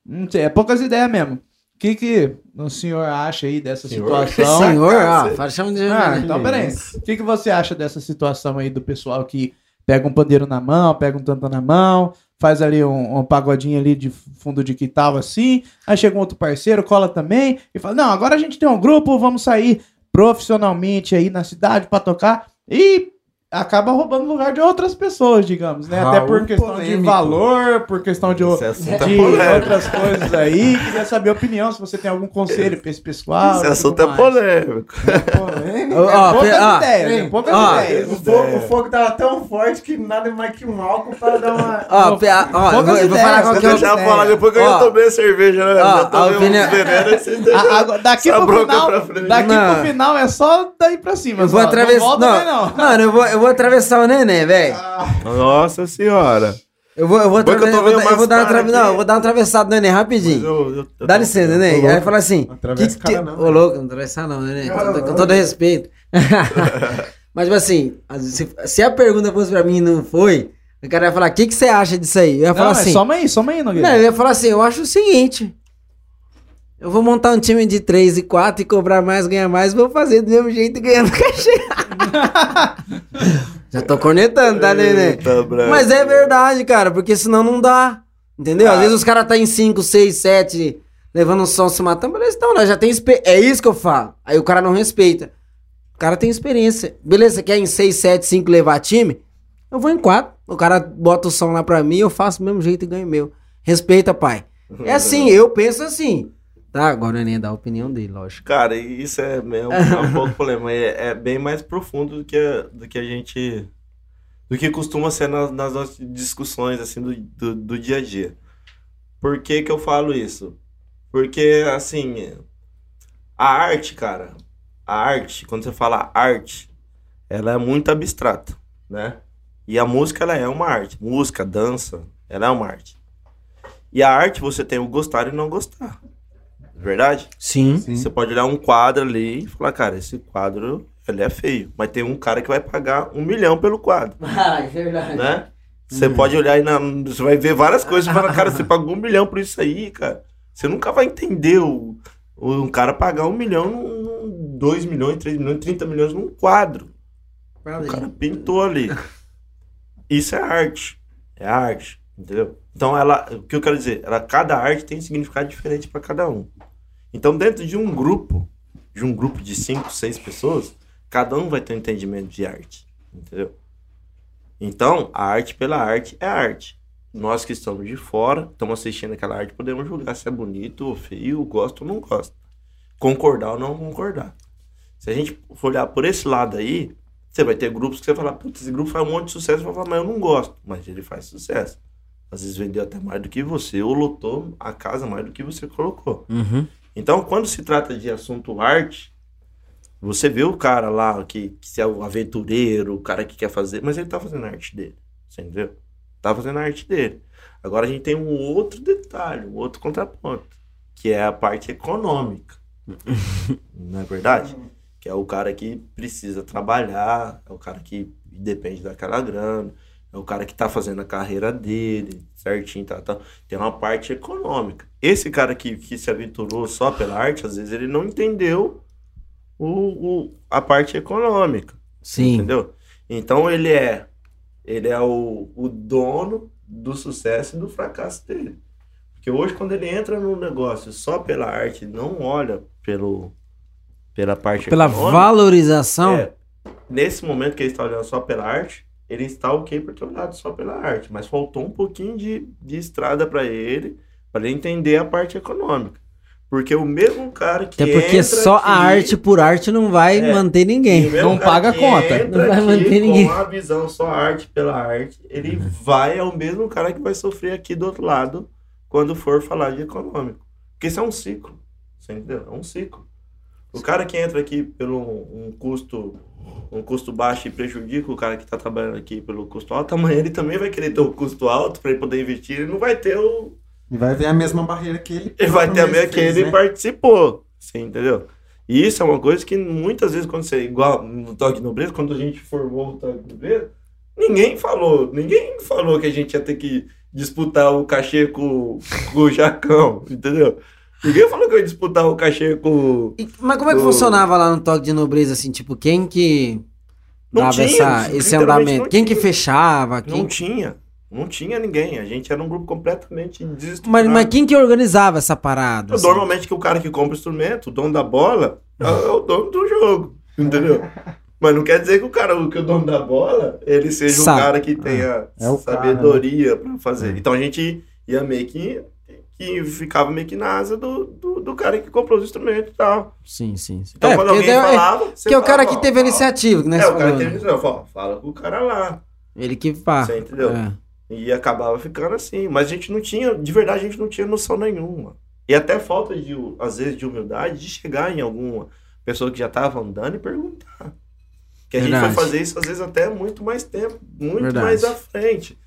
Não sei, é poucas ideias mesmo. O que, que o senhor acha aí dessa Senhor? situação? Senhor, ó, fala, chama de... Ah, então peraí. O que, que você acha dessa situação aí do pessoal que pega um pandeiro na mão, pega um tanta na mão, faz ali um, um pagodinho ali de fundo de quintal assim, aí chega um outro parceiro, cola também, e fala, não, agora a gente tem um grupo, vamos sair profissionalmente aí na cidade pra tocar, e acaba roubando lugar de outras pessoas, digamos, né? Até por Raul questão de polêmico. valor, por questão de, é de polêmico. outras coisas aí. Queria saber a opinião, se você tem algum conselho pra esse pessoal. Esse assunto é polêmico. Polêmica. Ó, ó, poucas ideias, hein? né? poucas ideias. O fogo, o fogo tava tão forte que nada mais que um álcool para dar uma. Ó, pe- ó, eu vou, eu vou falar qual Vou que é o... deixar ideia. falar depois que eu Ó. já tomei a cerveja, né? Já tomei opinião- uns venenos, vocês A- agora, daqui pro final, daqui Não. pro final é só daí pra cima. Eu vou atravessar... Não Não, eu vou, eu vou atravessar o neném, velho. Nossa senhora. Eu vou, eu vou, eu eu eu vou dar uma tra... Não, eu vou dar uma atravessada no neném rapidinho. eu- eu- eu Dá tô- licença, neném. Aí fala assim... Não atravessa que, cara, que... não, Ô, né? louco, não atravessar não, neném. Com, to- com todo respeito. Mas, tipo assim, se, se a pergunta fosse pra mim e não foi, o cara ia falar, o que, que você acha disso aí? Eu ia Não, falar é assim... soma aí, soma aí, Nogueira. Não, eu ia falar assim, eu acho o seguinte. Eu vou montar um time de 3 e 4 e cobrar mais, ganhar mais, vou fazer do mesmo jeito ganhando cachê. Já tô cornetando, tá, neném? Eita. Mas é verdade, cara, porque senão não dá. Entendeu? Às vezes os caras tá em 5, 6, 7, levando o som, se matando, beleza, então? Já tem experiência. É isso que eu falo. Aí o cara não respeita. O cara tem experiência. Beleza, quer em 6, 7, 5 levar time? Eu vou em 4. O cara bota o som lá pra mim, eu faço do mesmo jeito e ganho meu. Respeita, pai. É assim, eu penso assim. Tá, agora o Neném dá a opinião dele, lógico. Cara, isso é, meio- é um pouco problema. É, é bem mais profundo do que, a- do que a gente. do que costuma ser nas, nas nossas discussões, assim, do, do, do dia a dia. Por que que eu falo isso? Porque, assim, a arte, cara, a arte, quando você fala arte, ela é muito abstrata, né? E a música, ela é uma arte. Música, dança, ela é uma arte. E a arte, você tem o gostar e não gostar. Verdade? Sim. Sim. Você pode olhar um quadro ali e falar, cara, esse quadro ele é feio. Mas tem um cara que vai pagar um milhão pelo quadro, Ah, é verdade. né? Você pode olhar aí na. Você vai ver várias coisas e falar, cara, você pagou um milhão por isso aí, cara. Você nunca vai entender o, o um cara pagar um milhão, num, num- dois milhões, três milhões, trinta milhões num quadro. O cara pintou ali. Isso é arte. É arte, entendeu? Então ela, o que eu quero dizer, ela, cada arte tem um significado diferente para cada um. Então dentro de um grupo, de um grupo de cinco, seis pessoas, cada um vai ter um entendimento de arte, entendeu? Então a arte pela arte é arte. Nós que estamos de fora, estamos assistindo aquela arte, podemos julgar se é bonito ou feio, gosto ou não gosto. Concordar ou não concordar. Se a gente for olhar por esse lado aí, você vai ter grupos que você vai falar, putz, esse grupo faz um monte de sucesso, vai falar, mas eu não gosto. Mas ele faz sucesso. Às vezes vendeu até mais do que você, ou lotou a casa mais do que você colocou. Uhum. Então, quando se trata de assunto arte, você vê o cara lá que, que é o aventureiro, o cara que quer fazer, mas ele tá fazendo a arte dele. Você entendeu? Tá fazendo a arte dele. Agora a gente tem um outro detalhe, um outro contraponto, que é a parte econômica. Não é verdade? Que é o cara que precisa trabalhar, é o cara que depende daquela grana, é o cara que tá fazendo a carreira dele, certinho, tá, tá. Tem uma parte econômica. Esse cara que, que se aventurou só pela arte, às vezes ele não entendeu o, o- a parte econômica. Sim. Entendeu? Então ele é ele é o, o dono do sucesso e do fracasso dele. Porque hoje quando ele entra no negócio só pela arte, não olha pelo pela parte Pela econômica, valorização. é, nesse momento que ele está olhando só pela arte, ele está ok por ter olhado só pela arte, mas faltou um pouquinho de, de estrada para ele, para ele entender a parte econômica. Porque o mesmo cara que Até porque só a aqui- arte por arte não vai É. manter ninguém. Não paga que conta. Não vai manter ninguém. Com a visão só arte pela arte, ele vai é o mesmo cara que vai sofrer aqui do outro lado quando for falar de econômico. Porque isso é um ciclo. Você entendeu? É um ciclo. O cara que entra aqui pelo um custo um custo baixo e prejudica o cara que está trabalhando aqui pelo custo alto, amanhã ele também vai querer ter o custo alto para ele poder investir, ele não vai ter o E vai ver a mesma barreira que ele. ele vai ter a mesma que ele né? participou. Você entendeu? E isso é uma coisa que muitas vezes, quando você, igual no Toque Nobreza, quando a gente formou o Toque Nobreza, ninguém falou, ninguém falou que a gente ia ter que disputar o cachê com, com o Jacão, entendeu? Ninguém falou que eu ia disputar o cachê com. E- mas como é que funcionava lá no toque de nobreza, assim, tipo, quem que Não dava tinha, essa, esse andamento? não Quem que tinha. fechava? Não Quem... tinha. Não tinha ninguém. A gente era um grupo completamente Mas, desestruturado. mas quem que organizava essa parada? assim? Normalmente que o cara que compra o instrumento, o dono da bola, é é o dono do jogo, entendeu? Mas não quer dizer que o cara, que o dono da bola, ele seja Sabe. o cara que tenha É o cara, sabedoria pra fazer. Então a gente ia meio que, que ficava meio que na asa do, do, do cara que comprou os instrumentos e tal. Sim, sim. sim. Então é, quando alguém é- falava, que é o cara que teve a iniciativa, né? É, o cara que teve né? iniciativa. Fala, fala com o cara lá. Ele que pá. Você entendeu? É. E acabava ficando assim. Mas a gente não tinha, de verdade, a gente não tinha noção nenhuma. E até falta de, às vezes, de humildade de chegar em alguma pessoa que já estava andando e perguntar. Que a gente Verdade. foi fazer isso, às vezes, até muito mais tempo, muito Verdade. mais à frente.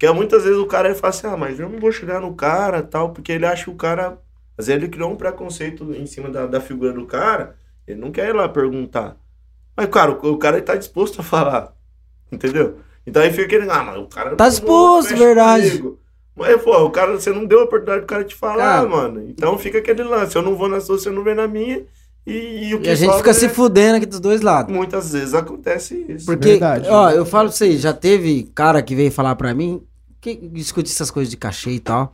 Porque muitas vezes o cara ele fala assim, ah, mas eu não vou chegar no cara tal, porque ele acha que o cara. Às vezes ele criou um preconceito em cima da, da figura do cara, ele não quer ir lá perguntar. Mas, cara, o, o cara ele tá disposto a falar. Entendeu? Então aí fica aquele, ah, mas o cara Tá disposto, verdade. comigo. Mas, pô, o cara, você não deu a oportunidade do cara te falar, Cara. mano. Então fica aquele lance, eu não vou na sua, você não vem na minha. E, e o que E a gente fica é- se fudendo aqui dos dois lados. Muitas vezes acontece isso. Porque, Verdade. ó, eu falo pra vocês, já teve cara que veio falar pra mim, que discute essas coisas de cachê e tal.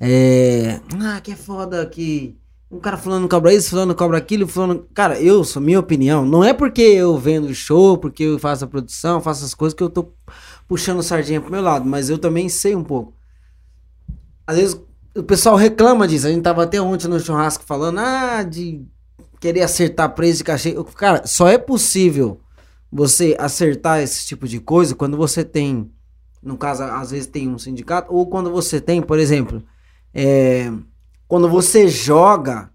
É. Ah, que é foda que. Um cara falando cobra isso, falando cobra aquilo, falando. Cara, eu sou minha opinião. Não é porque eu vendo show, porque eu faço a produção, faço as coisas que eu tô puxando sardinha pro meu lado, mas eu também sei um pouco. Às vezes o pessoal reclama disso. A gente tava até ontem no churrasco falando, ah, de querer acertar preço de cachê. Cara, só é possível você acertar esse tipo de coisa quando você tem, no caso, às vezes tem um sindicato, ou quando você tem, por exemplo, é, quando você joga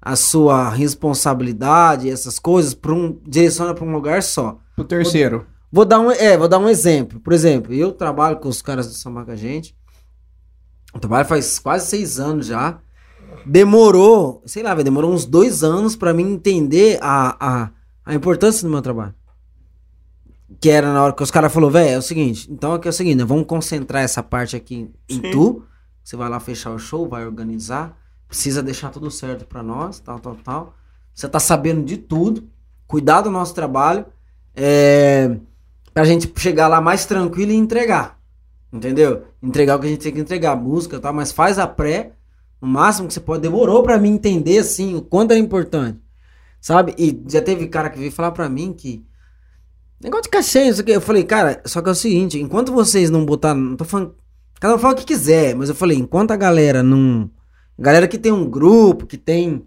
a sua responsabilidade, essas coisas, para um, direciona para um lugar só. Pro terceiro. Vou dar um, é, vou dar um exemplo. Por exemplo, eu trabalho com os caras do Samba com a gente. Eu trabalho faz quase seis anos já. Demorou, sei lá, demorou uns dois anos pra mim entender a, a, a importância do meu trabalho. Que era na hora que os caras falaram, velho, é o seguinte, então aqui é o seguinte, né, vamos concentrar essa parte aqui em Sim. tu. Você vai lá fechar o show, vai organizar. Precisa deixar tudo certo pra nós, tal, tal, tal. Você tá sabendo de tudo. Cuidar do nosso trabalho. É, pra gente chegar lá mais tranquilo e entregar. Entendeu? Entregar o que a gente tem que entregar, música e tal, mas faz a pré, no máximo que você pode. Demorou pra mim entender, assim, o quanto é importante. Sabe? E já teve cara que veio falar pra mim que. Negócio de cachê, isso aqui. Eu falei, cara, só que é o seguinte, enquanto vocês não botaram. Não tô falando. Cada um fala o que quiser, mas eu falei, enquanto a galera não. Galera que tem um grupo, que tem.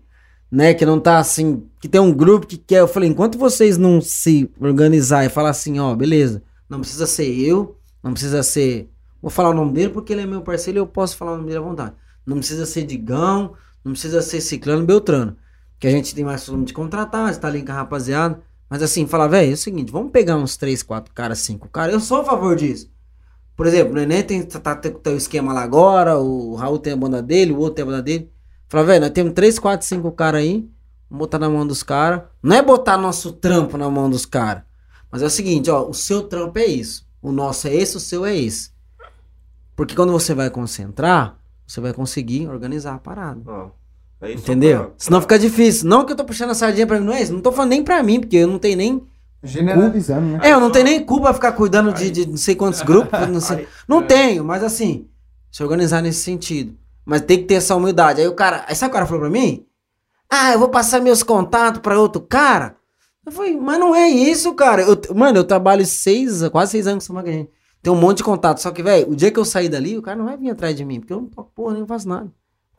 Né, que não tá assim. Que tem um grupo que quer. Eu falei, enquanto vocês não se organizar e falar assim, ó, beleza, não precisa ser eu, não precisa ser. Vou falar o nome dele porque ele é meu parceiro e eu posso falar o nome dele à vontade. Não precisa ser Digão, não precisa ser Ciclano Beltrano. Que a gente tem mais volume de contratar, está ali com a rapaziada. Mas assim, falar, velho, é o seguinte, vamos pegar uns 3, 4 caras, 5 caras. Eu sou a favor disso. Por exemplo, o Nenê tem, tá, tá, tem o esquema lá agora, o Raul tem a banda dele, o outro tem a banda dele. Fala, velho, nós temos 3, 4, 5 caras aí. Vamos botar na mão dos caras. Não é botar nosso trampo na mão dos caras. Mas é o seguinte, ó, o seu trampo é isso. O nosso é esse, o seu é esse. Porque quando você vai concentrar, você vai conseguir organizar a parada. Ó, aí só Entendeu? pra- Senão fica difícil. Não que eu tô puxando a sardinha pra mim, não é isso. Não tô falando nem pra mim, porque eu não tenho nem. Generalizando, né? É, eu não tenho nem culpa pra ficar cuidando de, de não sei quantos grupos. Não, sei. Não tenho, mas assim, se organizar nesse sentido. Mas tem que ter essa humildade. Aí o cara. Aí sabe o cara falou pra mim? Ah, eu vou passar meus contatos pra outro cara. Eu falei, mas não é isso, cara. Eu- mano, eu trabalho seis, quase seis anos com essa gente. Tem um monte de contato. Só que, velho, o dia que eu sair dali, o cara não vai vir atrás de mim, porque eu não toco porra, nem faço nada.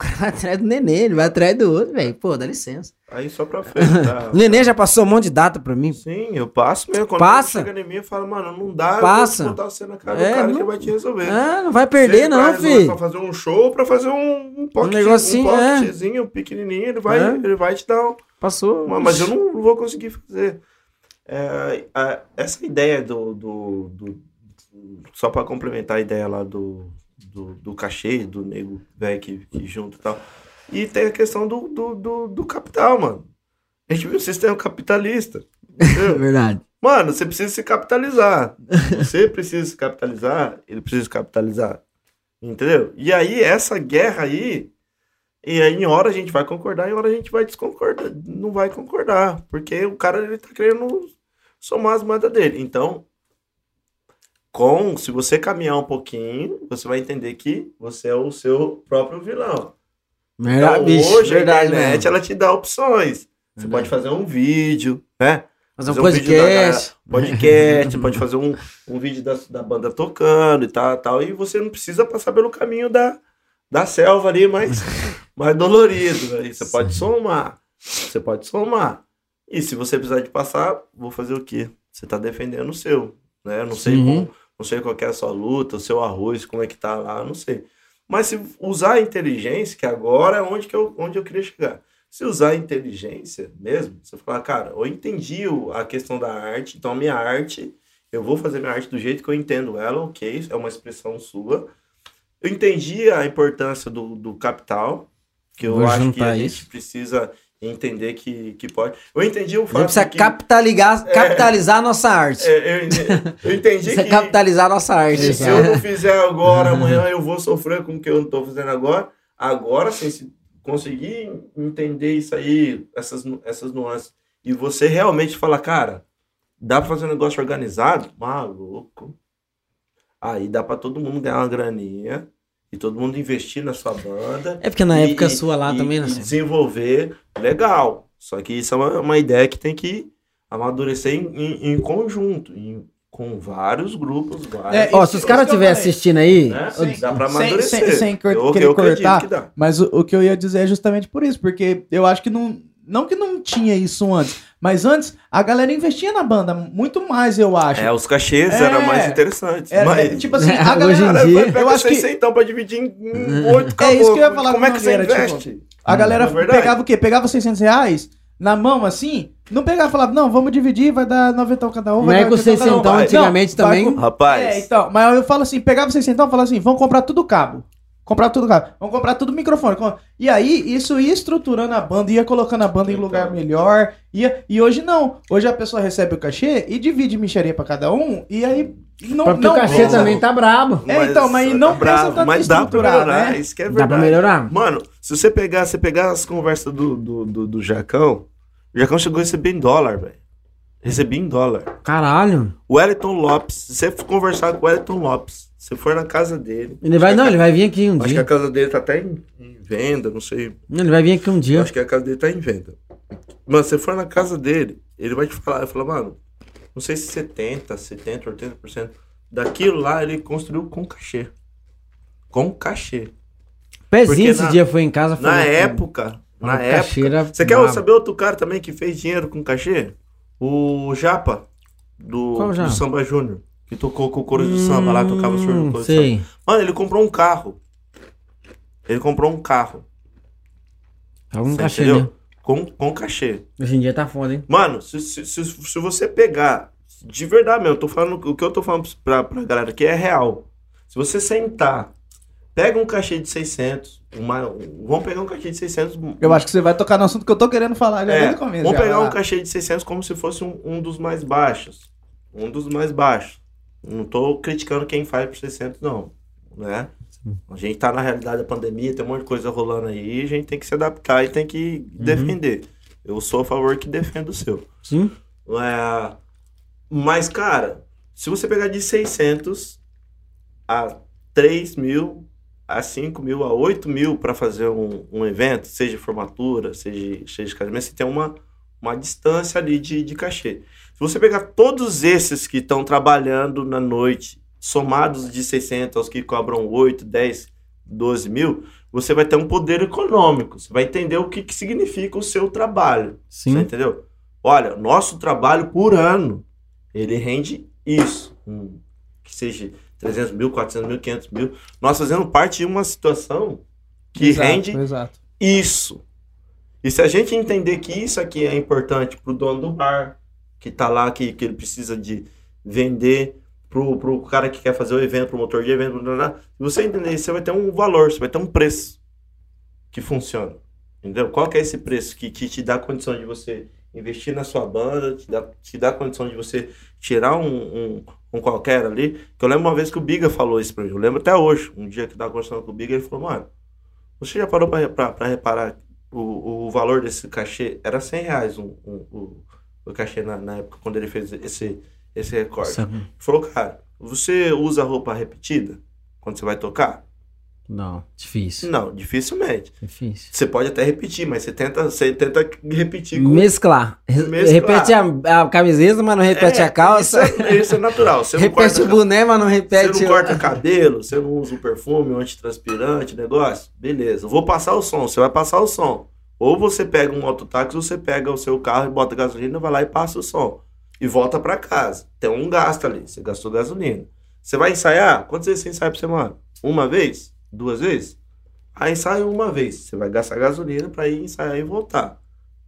O cara vai atrás do nenê, ele vai atrás do outro, velho. Pô, dá licença. Aí só pra frente, tá? O nenê já passou um monte de data pra mim. Sim, eu passo mesmo. Quando Passa. chega em mim, eu falo, mano, não dá, Passa. eu vou botar você na cara É, do cara não- que vai te resolver. Ah, não vai perder, não, filho. Pra fazer um show, pra fazer um, um pocket, negocinho, um é. pocketzinho pequenininho, ele vai, É. ele vai te dar um... Passou. Mas- Mas eu não vou conseguir fazer. É, a- essa ideia do, do, do- Só pra complementar a ideia lá do, do, do cachê, do nego velho que, que junta e tal. E tem a questão do, do, do, do capital, mano. A gente viu o sistema capitalista. É entendeu? verdade. Mano, você precisa se capitalizar. Você precisa se capitalizar, ele precisa se capitalizar. Entendeu? E aí, essa guerra aí, e aí em hora a gente vai concordar, em hora a gente vai desconcordar. Não vai concordar. Porque o cara ele tá querendo somar as moedas dele. Então, com, se você caminhar um pouquinho, você vai entender que você é o seu próprio vilão. Verdade, Então, bicho, hoje verdade, a internet mesmo. ela te dá opções. Você Verdade. pode fazer um vídeo, né? Fazer um fazer um vídeo da podcast. podcast, pode fazer um, um vídeo da, da banda tocando e tal, tal, e você não precisa passar pelo caminho da, da selva ali, mais, mais dolorido. Aí você pode somar, você pode somar. E se você precisar de passar, vou fazer o quê? Você tá defendendo o seu, né? Eu Não sei, Sim. como, não sei qual é a sua luta, o seu arroz, como é que tá lá, não sei. Mas se usar a inteligência, que agora é onde, que eu, onde eu queria chegar. Se usar a inteligência mesmo, você falar, cara, eu entendi a questão da arte, então a minha arte, eu vou fazer minha arte do jeito que eu entendo ela, ok, é uma expressão sua. Eu entendi a importância do, do capital, que eu Vou acho que a isso. gente precisa entender que, que pode. Eu entendi o fato precisa que... capitalizar, capitalizar a nossa arte. É, eu, ente- eu entendi Precisa que capitalizar a nossa arte. se, eu não fizer agora, amanhã eu vou sofrer com o que eu não tô fazendo agora. Agora, sim, se conseguir entender isso aí, essas, essas nuances, e você realmente falar, cara, dá pra fazer um negócio organizado? Maluco. Aí dá pra todo mundo ganhar uma graninha e todo mundo investir na sua banda. É porque na e- época e- sua lá e- também, né? e desenvolver legal. Só que isso é uma, uma ideia que tem que amadurecer em, em- em conjunto, em- com vários grupos. Várias É, Ó, se os caras estiverem assistindo aí, né? Sim. Dá pra Sem- amadurecer. sem- sem cor- eu, querer eu cortar. que dá. Mas o, o que eu ia dizer é justamente por isso, porque eu acho que não. Não que não tinha isso antes, mas antes a galera investia na banda muito mais, eu acho. É, os cachês É. eram mais interessantes. É, mas... é, tipo assim, a Hoje galera, em Cara, dia- eu acho que 600 então pra dividir em em oito É isso que eu ia falar Como é que você Nogueira, tipo, investe? a galera é pegava o quê? Pegava 600 reais na mão assim, não pegava e falava, não, vamos dividir, vai dar 90 cada um. não é com 80 cada. 600 vai. antigamente Não, também. com- Rapaz, É, então, mas eu falo assim, pegava 600 e falava assim, vamos comprar tudo cabo. Comprar tudo cabo. Vamos comprar tudo microfone. E aí, isso ia estruturando a banda, ia colocando a banda em Então. lugar melhor. Ia... E hoje não. Hoje a pessoa recebe o cachê e divide micharia pra cada um. E aí. Não, Porque não o cachê pensa- também tá brabo. É, então, mas não pensa tanto em mas dá pra melhorar, né? isso que é Dá verdade. pra melhorar. Mano, se você pegar, você pegar as conversas do, do, do, do Jacão, o Jacão chegou a receber em dólar, velho. Recebi em dólar. Caralho. O Wellington Lopes, se você conversar com o Wellington Lopes, se for na casa dele, Ele vai, não, ele vai vir aqui um acho que a dia. casa dele tá até em, em venda, não sei. Ele vai vir aqui um Eu dia. acho que a casa dele tá em venda. Mano, se você for na casa dele, ele vai te falar, vai falar, mano, não sei se 70, 70, 80% daquilo lá ele construiu com cachê. Com cachê. Pezinho esse na- dia foi em casa. Na falou, época, na época. Você quer brava. saber outro cara também que fez dinheiro com cachê? O Japa, do, Qual do Japa? Samba Júnior. Que tocou com o coro do samba lá, tocava surdo Hum, no coro do samba. Sei. Mano, ele comprou um carro. Ele comprou um carro. Algum Você cachê, entendeu? né? Com, com cachê. Hoje em dia tá foda, hein? Mano, se, se, se, se você pegar, de verdade mesmo, eu tô falando, o que eu tô falando pra, pra galera aqui é real. Se você sentar, pega um cachê de 600, uma, um- vamos pegar um cachê de 600. Eu acho que você vai tocar no assunto que eu tô querendo falar já É, desde o começo. vamos já, pegar vai um lá. cachê de 600 como se fosse um, um dos mais baixos. Um dos mais baixos. Não tô criticando quem faz por 600, não. Né? A gente tá na realidade da pandemia, tem um monte de coisa rolando aí, a gente tem que se adaptar e tem que Uhum. defender. Eu sou a favor que defenda o seu. Sim. É, mas, cara, se você pegar de 600 a 3 mil, a 5 mil, a 8 mil para fazer um, um evento, seja formatura, seja, seja casamento, você tem uma, uma distância ali de, de cachê. Se você pegar todos esses que estão trabalhando na noite, somados de 600 aos que cobram 8, 10, 12 mil, você vai ter um poder econômico. Você vai entender o que, que significa o seu trabalho. Você Sim. entendeu? Olha, nosso trabalho por ano, ele rende isso. Hum, que seja 300 mil, 400 mil, 500 mil. Nós fazendo parte de uma situação que Exato, rende Exato. isso. E se a gente entender que isso aqui é importante pro dono do bar, que tá lá, que, que ele precisa de vender, pro, pro cara que quer fazer o evento, pro motor de evento, blá, blá, blá, você entender você vai ter um valor, você vai ter um preço que funciona. Entendeu? Qual que é esse preço que, que te dá condição de você investir na sua banda, te dá, te dá condição de você tirar um, um, um qualquer ali. Que eu lembro uma vez que o Biga falou isso pra mim. Eu lembro até hoje. Um dia que eu tava conversando com o Biga, ele falou, mano, você já parou pra, reparar o, o valor desse cachê? Era 100 reais um, um- o, o cachê na, na época, quando ele fez esse, esse recorde. Ele falou, cara, você usa roupa repetida quando você vai tocar? Não, difícil. Não, dificilmente. Difícil. Você pode até repetir, mas você tenta, você tenta repetir com Mesclar. Mesclar. Repete a, a camiseta, mas não repete É, a calça. Isso é, isso é natural. Você não repete o boné, mas não repete Você não corta cabelo, você não usa o perfume, o antitranspirante, negócio. Beleza. Eu vou passar o som. Você vai passar o som. Ou você pega um autotáxi, ou você pega o seu carro e bota gasolina, vai lá e passa o som. E volta pra casa. Tem um gasto ali. Você gastou gasolina. Você vai ensaiar? Quantas vezes você ensaia por semana? Uma vez? Duas vezes? Aí ensaia uma vez. Você vai gastar gasolina pra ir ensaiar e voltar.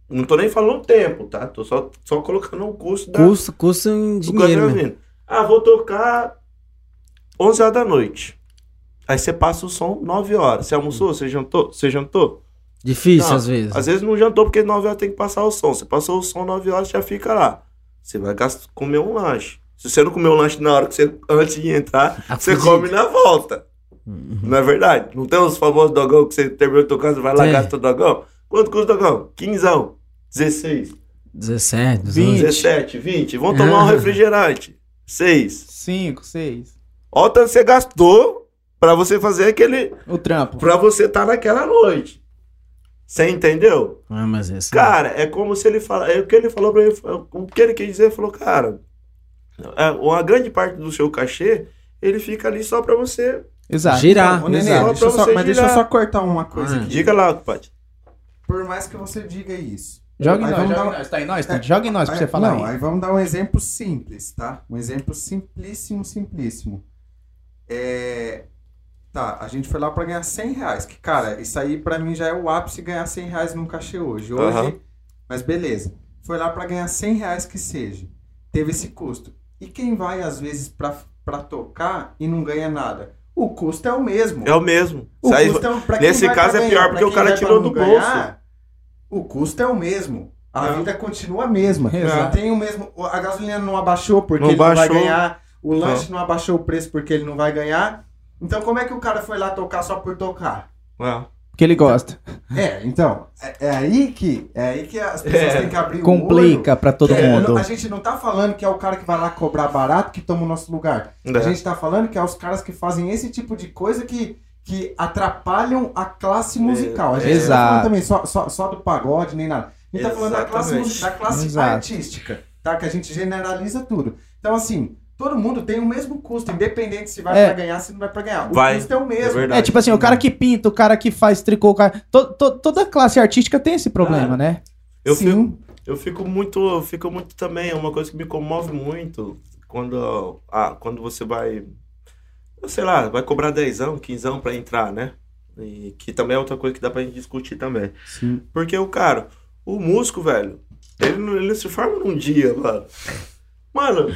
Não tô nem falando tempo, tá? Tô só, só colocando o custo da, Custo, custo em dinheiro. Ah, vou tocar 11 horas da noite. Aí você passa o som 9 horas. Você almoçou? Você jantou? Você jantou? Difícil Não, às vezes. Às vezes não jantou porque 9 horas tem que passar o som. Você passou o som 9 horas já fica lá. Você vai gastar, comer um lanche. Se você não comer um lanche na hora que você antes de entrar, A você fugida. come na volta. Uhum. Não é verdade? Não tem os famosos dogão que você terminou de tocar, você vai lá e gasta o dogão? Quanto custa o dogão? 15, 16, 17, 18. 20. 17, 20. Vão tomar um Ah. refrigerante. 6. Cinco, seis. Olha o tanto que você gastou pra você fazer aquele. O trampo. pra você estar naquela noite. Você entendeu? Ah, mas esse. Cara, é como se ele fala. É o que ele falou pra mim. O que ele quis dizer, ele falou, cara. é, Uma grande parte do seu cachê, ele fica ali só pra você. Exato. Girar. Ô, Nenê, Exato. deixa só- você mas deixa eu girar. só cortar uma coisa Ah. aqui. Diga lá, Pati. Por mais que você diga isso. Joga em nós, joga dar em nós. Tá em nós, É. Joga em nós pra Aí- você falar Não, aí. aí vamos dar um exemplo simples, tá? Um exemplo simplíssimo, simplíssimo. É... Tá, a gente foi lá pra ganhar 100 reais. Que, cara, isso aí pra mim já é o ápice ganhar 100 reais num cachê hoje. Hoje, Aham. mas beleza. Foi lá pra ganhar 100 reais que seja. Teve esse custo. E quem vai, às vezes, pra, pra tocar e não ganha nada? O custo é o mesmo. É o mesmo. O Sai- custo é nesse caso pra é pior, porque o cara tirou do ganhar, O custo é o mesmo. A É. vida continua a mesma. Exato. Tem o mesmo. A gasolina não abaixou porque Não ele não vai baixou. ganhar. O lanche não abaixou o preço porque ele não vai ganhar. Então como é que o cara foi lá tocar só por tocar? Que ele gosta. É, então, é, é aí que é aí que as pessoas É. têm que abrir o Complica pra todo olho. É, mundo. A gente não tá falando que é o cara que vai lá cobrar barato que toma o nosso lugar. A É. gente tá falando que é os caras que fazem esse tipo de coisa que, que atrapalham a classe musical. A gente não tá Exato. falando também só, só, só do pagode nem nada. A gente tá falando da classe, da classe Exato. artística, tá? Que a gente generaliza tudo. Então, assim, todo mundo tem o mesmo custo, independente se vai É. pra ganhar, se não vai pra ganhar. O Vai. custo é o É mesmo. verdade. É tipo assim, o cara que pinta, o cara que faz tricô, o cara... to- to- toda classe artística tem esse problema, Ah. né? Eu Sim. fico, eu fico muito, eu fico muito também, é uma coisa que me comove muito quando, ah, quando você vai, sei lá, vai cobrar dezão, quinzão pra entrar, né? E que também é outra coisa que dá pra gente discutir também. Sim. Porque o cara, o músico, velho, ele não, ele se forma num dia, mano. Mano,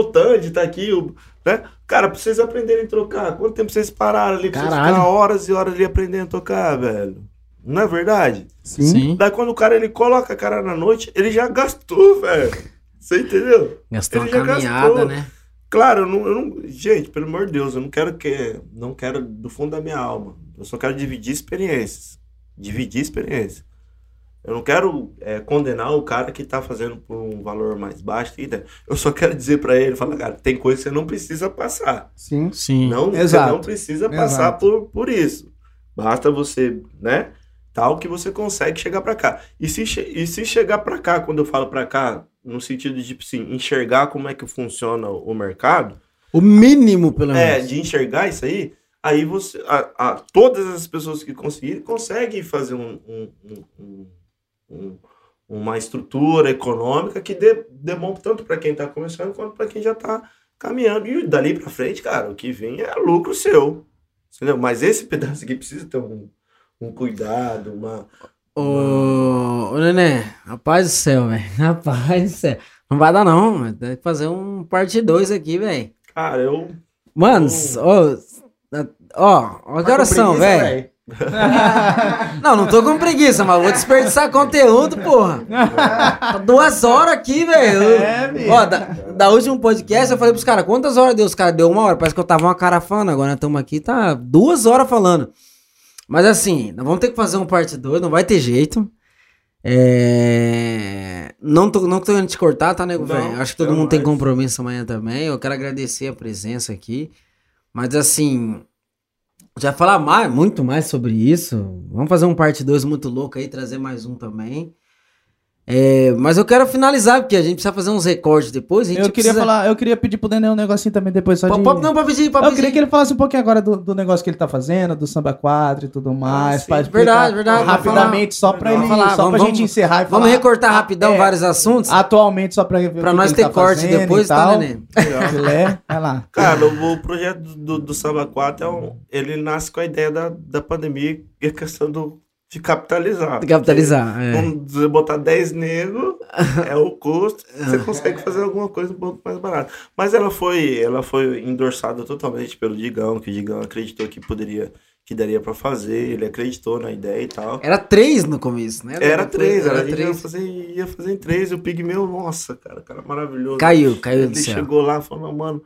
o Tandy tá aqui, o, né? Cara, pra vocês aprenderem a tocar, quanto tempo vocês pararam ali? Pra vocês Caralho. ficar horas e horas ali aprendendo a tocar, velho? Não é verdade? Sim. Sim. Daí quando o cara ele coloca a cara na noite, ele já gastou, velho. Você entendeu? Gastou uma Ele já caminhada, gastou. né? Claro, eu não, eu não- Gente, pelo amor de Deus, eu não quero que. Não quero do fundo da minha alma. Eu só quero dividir experiências. Dividir experiências. Eu não quero é, condenar o cara que tá fazendo por um valor mais baixo. Eu só quero dizer pra ele, falar, cara, tem coisa que você não precisa passar. Sim. Sim. Não, Exato. você não precisa passar por, por isso. Basta você, né? tal que você consegue chegar pra cá. E se, e se chegar pra cá, quando eu falo pra cá, no sentido de, tipo assim, enxergar como é que funciona o mercado, O mínimo, pelo é, menos. de enxergar isso aí, aí você, a, a- todas as pessoas que conseguirem, conseguem fazer um, um- um- um- um- uma estrutura econômica que dê, dê bom tanto para quem está começando quanto para quem já está caminhando. E dali para frente, cara, o que vem é lucro seu. Entendeu? Mas esse pedaço aqui precisa ter um, um cuidado, uma. Ô, ô Nenê, rapaz do céu, velho. Rapaz do céu. Não vai dar, não. Tem que fazer um parte 2 aqui, velho. Cara, eu. Mano, ó. Ó, ó, horas são, velho? Não, não tô com preguiça, mas vou desperdiçar conteúdo, porra. Tá duas horas aqui, velho. É, bicho. Ó, da, da último podcast eu falei pros caras, quantas horas deu? Os caras deu uma hora, parece que eu tava uma carafana, agora nós estamos aqui, tá duas horas falando. Mas assim, nós vamos ter que fazer um parte 2, não vai ter jeito. É... Não tô, não tô querendo te cortar, tá, nego, velho? Acho que todo mundo tem jamais. compromisso amanhã também. Eu quero agradecer a presença aqui. Mas assim, já falar mais, muito mais sobre isso. Vamos fazer um parte 2 muito louco aí, trazer mais um também. É, mas eu quero finalizar, porque a gente precisa fazer uns recortes depois. A gente Eu queria precisa... falar, eu queria pedir pro Nenê um negocinho também depois só de... Pop, não, pode pedir, Eu queria que ele falasse um pouquinho agora do, do negócio que ele tá fazendo, do samba 4 e tudo mais. sim. pra explicar Verdade, verdade, vamos Rapidamente, só pra Vamos ele, falar, só vamos- pra vamos- gente encerrar e Vamos falar. recortar rapidão é, vários assuntos. Atualmente, só pra ver o pra que nós ele ter tá corte depois, tá. Nenê? Filé, vai lá. Cara, o, o projeto do, do Samba 4 é um, ele nasce com a ideia da, da pandemia e a questão do, de capitalizar. Que capitalizar. é. Vamos dizer, botar 10 negros, é o custo, você consegue fazer alguma coisa um pouco mais barata. Mas ela foi, ela foi endossada totalmente pelo Digão, que o Digão acreditou que poderia, que daria pra fazer, ele acreditou na ideia e tal. Era três no começo, né? Era Depois- três, era, era gente ia três. fazer, ia fazer em três, e o Pigmeu, nossa, cara, cara maravilhoso. Caiu, caiu do Ele céu. chegou lá e falou, mano,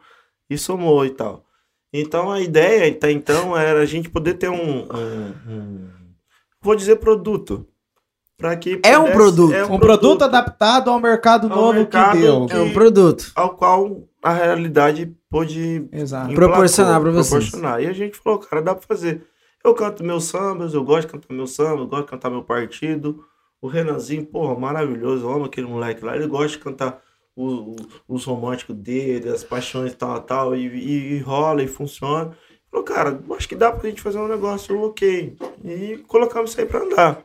e somou e tal. Então a ideia, até então, era a gente poder ter um, um- um- vou dizer produto. Pra que É um produto. é Um produto adaptado ao mercado Ao novo mercado que deu. que- É um produto. ao qual a realidade pôde Exato. Pro- Proporcionar pra vocês. proporcionar. E a gente falou, cara, dá pra fazer. Eu canto meus sambas, eu gosto de cantar meu samba, eu gosto de cantar meu partido. O Renanzinho, porra, maravilhoso, eu amo aquele moleque lá. Ele gosta de cantar o- o- os românticos dele, as paixões tal, tal, e, e- e rola e funciona. Falou, cara, acho que dá pra gente fazer um negócio ok. E colocamos isso aí pra andar.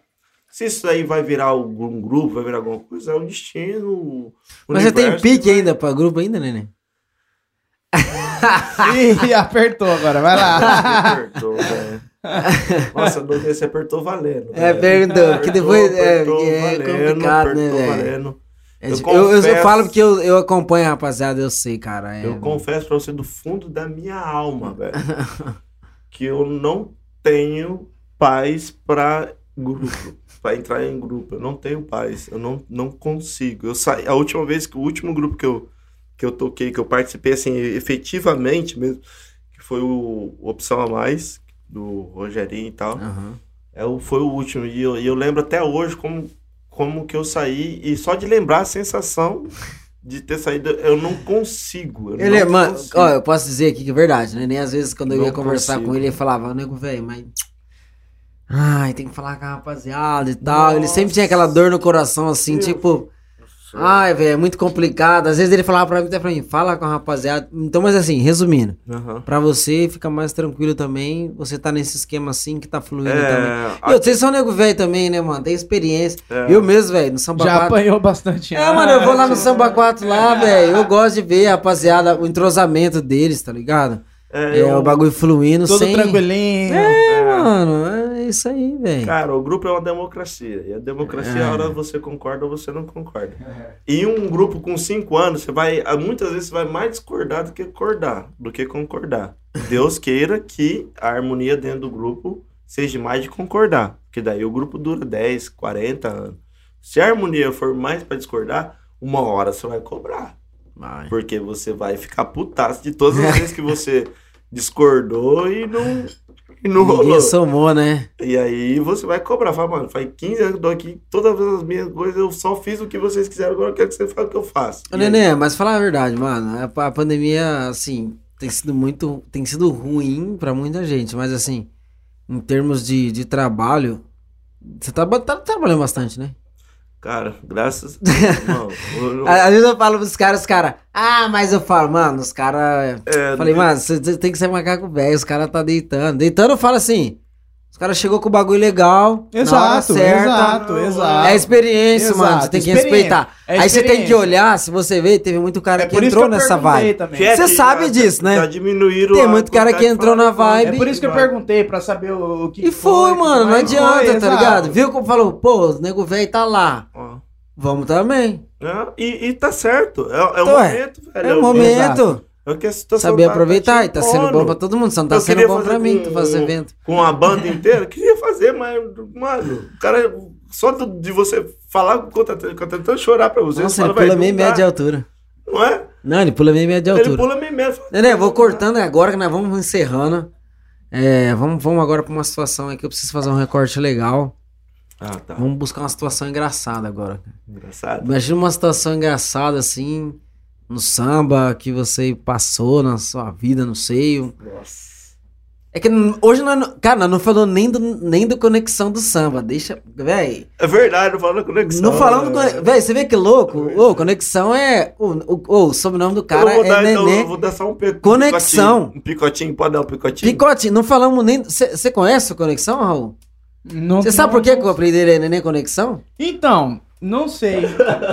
Se isso aí vai virar algum grupo, vai virar alguma coisa, é o destino. o Mas você tem pique que vai- ainda pra grupo ainda, Nenê? Ih, apertou agora, vai lá. Apertou, velho. Nossa, no você apertou valendo. É, velho. perguntou, que depois é, apertou é complicado, né, apertou velho? valendo. Eu tipo, Eu, eu, confesso- falo porque eu, acompanho, rapaziada, eu sei, cara. é- Eu confesso pra você do fundo da minha alma, velho, que eu não tenho paz pra grupo, pra entrar em grupo. Eu não tenho paz, eu não, não consigo. Eu saí, a última vez que o último grupo que eu que eu toquei, que eu participei assim efetivamente mesmo, que foi o Opção a Mais do Rogerinho e tal. Aham. É, foi o último. E eu, e eu lembro até hoje como, como que eu saí. E só de lembrar a sensação de ter saído, eu não consigo. Eu Ele, é, não mano, consigo. ó, eu posso dizer aqui que é verdade, né? Nem às vezes quando eu Não ia conversar consigo. com ele, ele falava, nego, velho, mas. Ai, tem que falar com a rapaziada e tal. Ele sempre tinha aquela dor no coração, assim, tipo. Ai, velho, é muito complicado. Às vezes ele falava pra mim, até pra mim, fala com a rapaziada. Então, mas assim, resumindo, Aham. pra você fica mais tranquilo também. Você tá nesse esquema assim que tá fluindo também. É, E vocês são nego velho também, né, mano? Tem experiência. É. Eu mesmo, velho, no Samba Já 4. apanhou bastante. É, mano, eu vou lá no Samba 4 lá, velho. Eu gosto de ver, rapaziada, o entrosamento deles, tá ligado? é, É, eu- o bagulho fluindo Todo sem... tranquilinho. É, mano, é isso aí, velho. Cara, o grupo é uma democracia. E a democracia, É. a hora você concorda ou você não concorda. E um grupo com cinco anos, você vai. Muitas vezes você vai mais discordar do que concordar, do que concordar. Deus queira que a harmonia dentro do grupo seja mais de concordar. Porque daí o grupo dura 10, 40 anos. Se a harmonia for mais pra discordar, uma hora você vai cobrar. Vai. Porque você vai ficar putaço de todas as vezes que você discordou e não, e não rolou. Ninguém somou, né? E aí você vai cobrar, fala, mano, faz 15 anos que eu tô aqui, todas as minhas coisas, eu só fiz o que vocês quiseram, agora eu quero que você fale o que eu faço. Ô, Nenê, mas falar a verdade, mano, a, a pandemia, assim, tem sido muito, tem sido ruim pra muita gente, mas assim, em termos de, de trabalho, Você tá, tá trabalhando bastante, né? Cara, graças não- Às vezes eu falo pros caras, os caras, ah, mas eu falo, mano, os caras. É, Falei, mano, você tem que ser macaco velho, os caras tá deitando. Deitando eu falo assim, os caras chegou com o bagulho legal, na hora Exato, certa. exato, exato. É experiência, Exato, mano, você tem que respeitar. É Aí você tem que olhar, se você vê, teve muito cara É que entrou que nessa vibe. é Você sabe já- disso, né? Já diminuíram Tem muito cara que entrou na vibe. É por isso que eu perguntei, pra saber o, o que E foi, mano, não Mas adianta, foi, tá exato. ligado? Viu como falou, pô, o nego velho tá lá. Vamos também. É, e, e tá certo. É, é o Então é. momento, velho. É o momento. É o que a situação Saber tá- aproveitar tá e tá sendo bom pra todo mundo. Só não tá Eu sendo bom pra mim, com- tu fazer evento. Com a banda inteira, queria fazer, mas, mano, o cara, só de você falar com tentando chorar pra você, Nossa, você ele fala, "Véi, pula meio dá", média de altura. Não é? Não, ele pula meio média de Ele altura. pula meio fala, Nenê, vou cortando agora que nós vamos encerrando. É, vamos, vamos agora pra uma situação aí que eu preciso fazer um recorte legal. Ah, tá. Vamos buscar uma situação engraçada agora. Engraçado. Imagina uma situação engraçada assim, no samba que você passou na sua vida, não sei. Nossa. É que hoje nós, não- cara, nós não falou nem do, nem do conexão do samba. Deixa, véi. É verdade, não fala da conexão. Não falando do né? conexão. Véi, você vê que louco? Ô, conexão é. O, o, sobrenome do cara eu vou é dar, Nenê. eu vou dar só um pe- Conexão. picotinho. Um picotinho, pode dar um picotinho? Picote, não falamos nem. Você conhece o Conexão, Raul? Não- Você sabe não- por que, que o apelido dele é Neném Conexão? Então, não sei.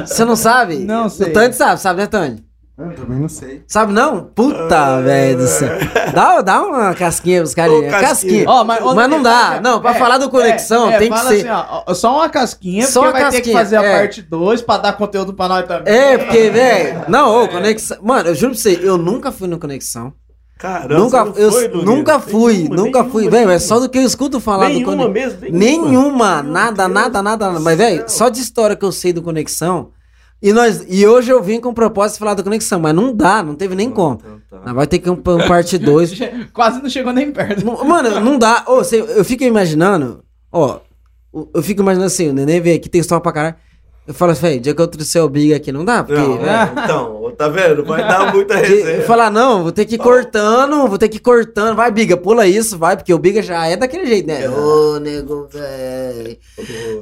Você não sabe? Não sei. O Tony sabe, sabe, né, Tony? Eu também não sei. Sabe não? Puta, Ah. velho do céu. Dá, dá uma casquinha pros caras. Casquinha. Casquinha. Ó, mas, Mas não dá. Não, pra falar do Conexão, tem que ser- Assim, ó, só uma casquinha, Só porque uma vai ter que casquinha, fazer a é. parte 2 pra dar conteúdo pra nós também. É, porque, velho. Não, ô, Conexão. Mano, eu juro pra você, eu nunca fui no Conexão. Caramba, nunca, você não eu foi, Lugueira? nunca fui, Nenhuma, nunca nenhuma, fui. Velho, nenhuma. é só do que eu escuto falar do Nenhuma Conexão. mesmo? Nenhuma, Meu nada, Deus nada, nada, do Mas, velho, só de história que eu sei do Conexão. E, nós, e hoje eu vim com o propósito de falar do Conexão, mas não dá, não teve nem como. Então tá. Nós vai ter que ir pra um parte 2. Quase não chegou nem perto. Mano, não dá. Você- eu fico imaginando, ó, eu fico imaginando assim, o neném vem aqui, tem história pra caralho. Eu falo assim, velho, dia que eu trouxer o Big aqui, não dá, porque. Não, velho, é, então, tá vendo? Vai dar muita resenha. eu falar, não, vou ter que ir cortando, vou ter que ir cortando. Vai, Biga, pula isso, vai, porque o Biga já é daquele jeito, né? Ô, nego, velho.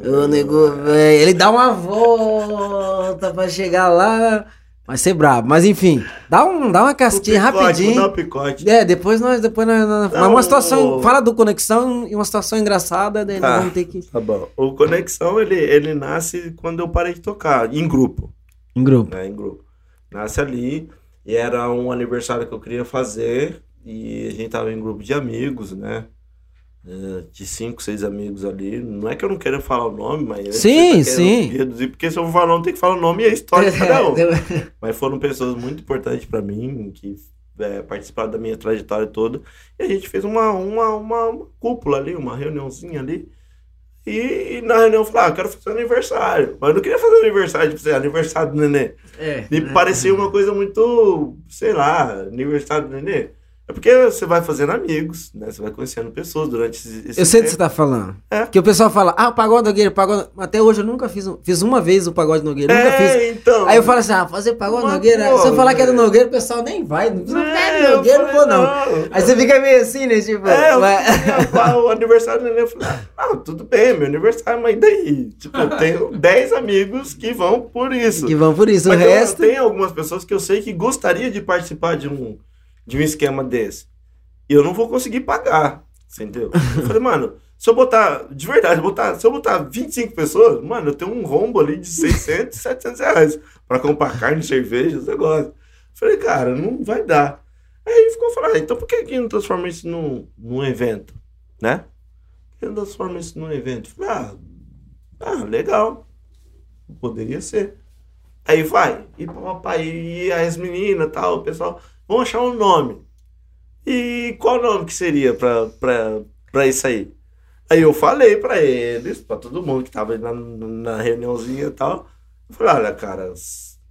Ô, nego, velho. Ele dá uma volta pra chegar lá. Vai ser brabo. Mas enfim, dá, um, dá uma casquinha Picote, rapidinho. Dar um picote. É, depois nós, depois nós, nós- Não, uma situação, o- fala do conexão e uma situação engraçada, daí nós Tá. vamos ter que Tá bom. O Conexão, ele, ele nasce quando eu parei de tocar, em grupo, em grupo. né? Em grupo. Nasce ali, e era um aniversário que eu queria fazer, e a gente tava em grupo de amigos, né? Eh, De cinco, seis amigos ali. Não é que eu não queira falar o nome, mas... Sim, você tá sim. Reduzir, porque se eu falar o nome, tem que falar o nome e a história de cada um. Mas foram pessoas muito importantes pra mim, que é, participaram da minha trajetória toda. E a gente fez uma, uma, uma, uma cúpula ali, uma reuniãozinha ali. E, e na reunião eu falei, ah, eu quero fazer aniversário. Mas eu não queria fazer aniversário, tipo, assim, aniversário do nenê. É. Me parecia uma coisa muito, sei lá, aniversário do nenê. É porque você vai fazendo amigos, né? Você vai conhecendo pessoas durante esse, esse Eu sei do que você tá falando. É. Porque o pessoal fala, ah, o pagode Nogueira, pagode. Até hoje eu nunca fiz. um- Fiz uma vez o pagode Nogueira, nunca fiz. É, então. Aí eu falo assim, ah, fazer pagode Mas, Nogueira. pô, Se eu falar que é do. Nogueira, o pessoal nem vai. Não, não É, é eu Nogueira, não vou falei, não. não. Aí você fica meio assim, né? Tipo, É, eu mas- queria falar o aniversário do. Eu falei, ah, tudo bem, meu aniversário, mas daí? Tipo, eu tenho 10 amigos que vão por isso. que vão por isso. Mas o tem- resto. tem algumas pessoas que eu sei que gostaria de participar de um, de um esquema desse. E eu não vou conseguir pagar. Entendeu? Eu falei, mano, se eu botar, de verdade, botar, se eu botar 25 pessoas, mano, eu tenho um rombo ali de 600, 700 reais pra comprar carne, cerveja, os negócios. Falei, cara, não vai dar. Aí ele ficou falando, ah, então por que que não transforma isso num, num evento? Né? Por que não transforma isso num evento? Falei, ah, ah, legal. Poderia ser. Aí vai, e papai, e as meninas tal, o pessoal, vão achar um nome. E qual nome que seria pra, pra, pra isso aí? Aí eu falei pra eles, pra todo mundo que tava na, na reuniãozinha e tal. Eu falei, olha, cara,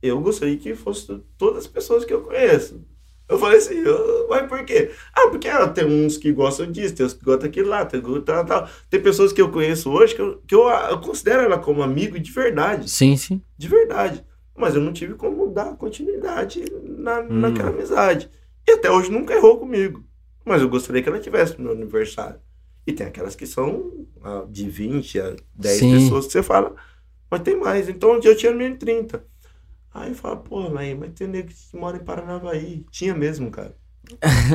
eu gostaria que fosse todas as pessoas que eu conheço. Eu falei assim, "Ah, mas por quê? Ah, porque ah, tem uns que gostam disso, tem uns que gostam daquilo lá, tem, tal, tal. tem pessoas que eu conheço hoje que, eu, que eu, eu considero ela como amigo de verdade Sim, sim. de verdade. Mas eu não tive como dar continuidade na, Hum. naquela amizade. E até hoje nunca errou comigo. Mas eu gostaria que ela tivesse no meu aniversário. E tem aquelas que são ah, de 20 a 10 Sim. pessoas que você fala, mas tem mais. Então um dia eu tinha no mínimo 30. Aí fala, pô, mas, mas tem nego que mora em Paranavaí. Tinha mesmo, cara.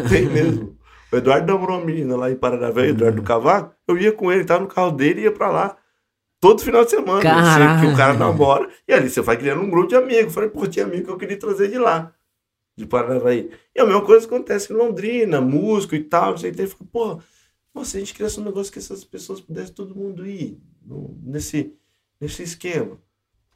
Tem mesmo. O Eduardo namorou uma menina lá em Paranavaí, o Eduardo do Cavaco. Eu ia com ele, tava no carro dele e ia pra lá. Todo final de semana. Sei Caralho. que o cara namora. E ali você vai criando um grupo de amigos. Falei, pô, tinha amigo que eu queria trazer de lá. De Paranavaí. E a mesma coisa acontece em Londrina, músico e tal. Não sei o que. Pô, nossa, a gente criasse um negócio que essas pessoas pudessem todo mundo ir no- nesse, nesse esquema.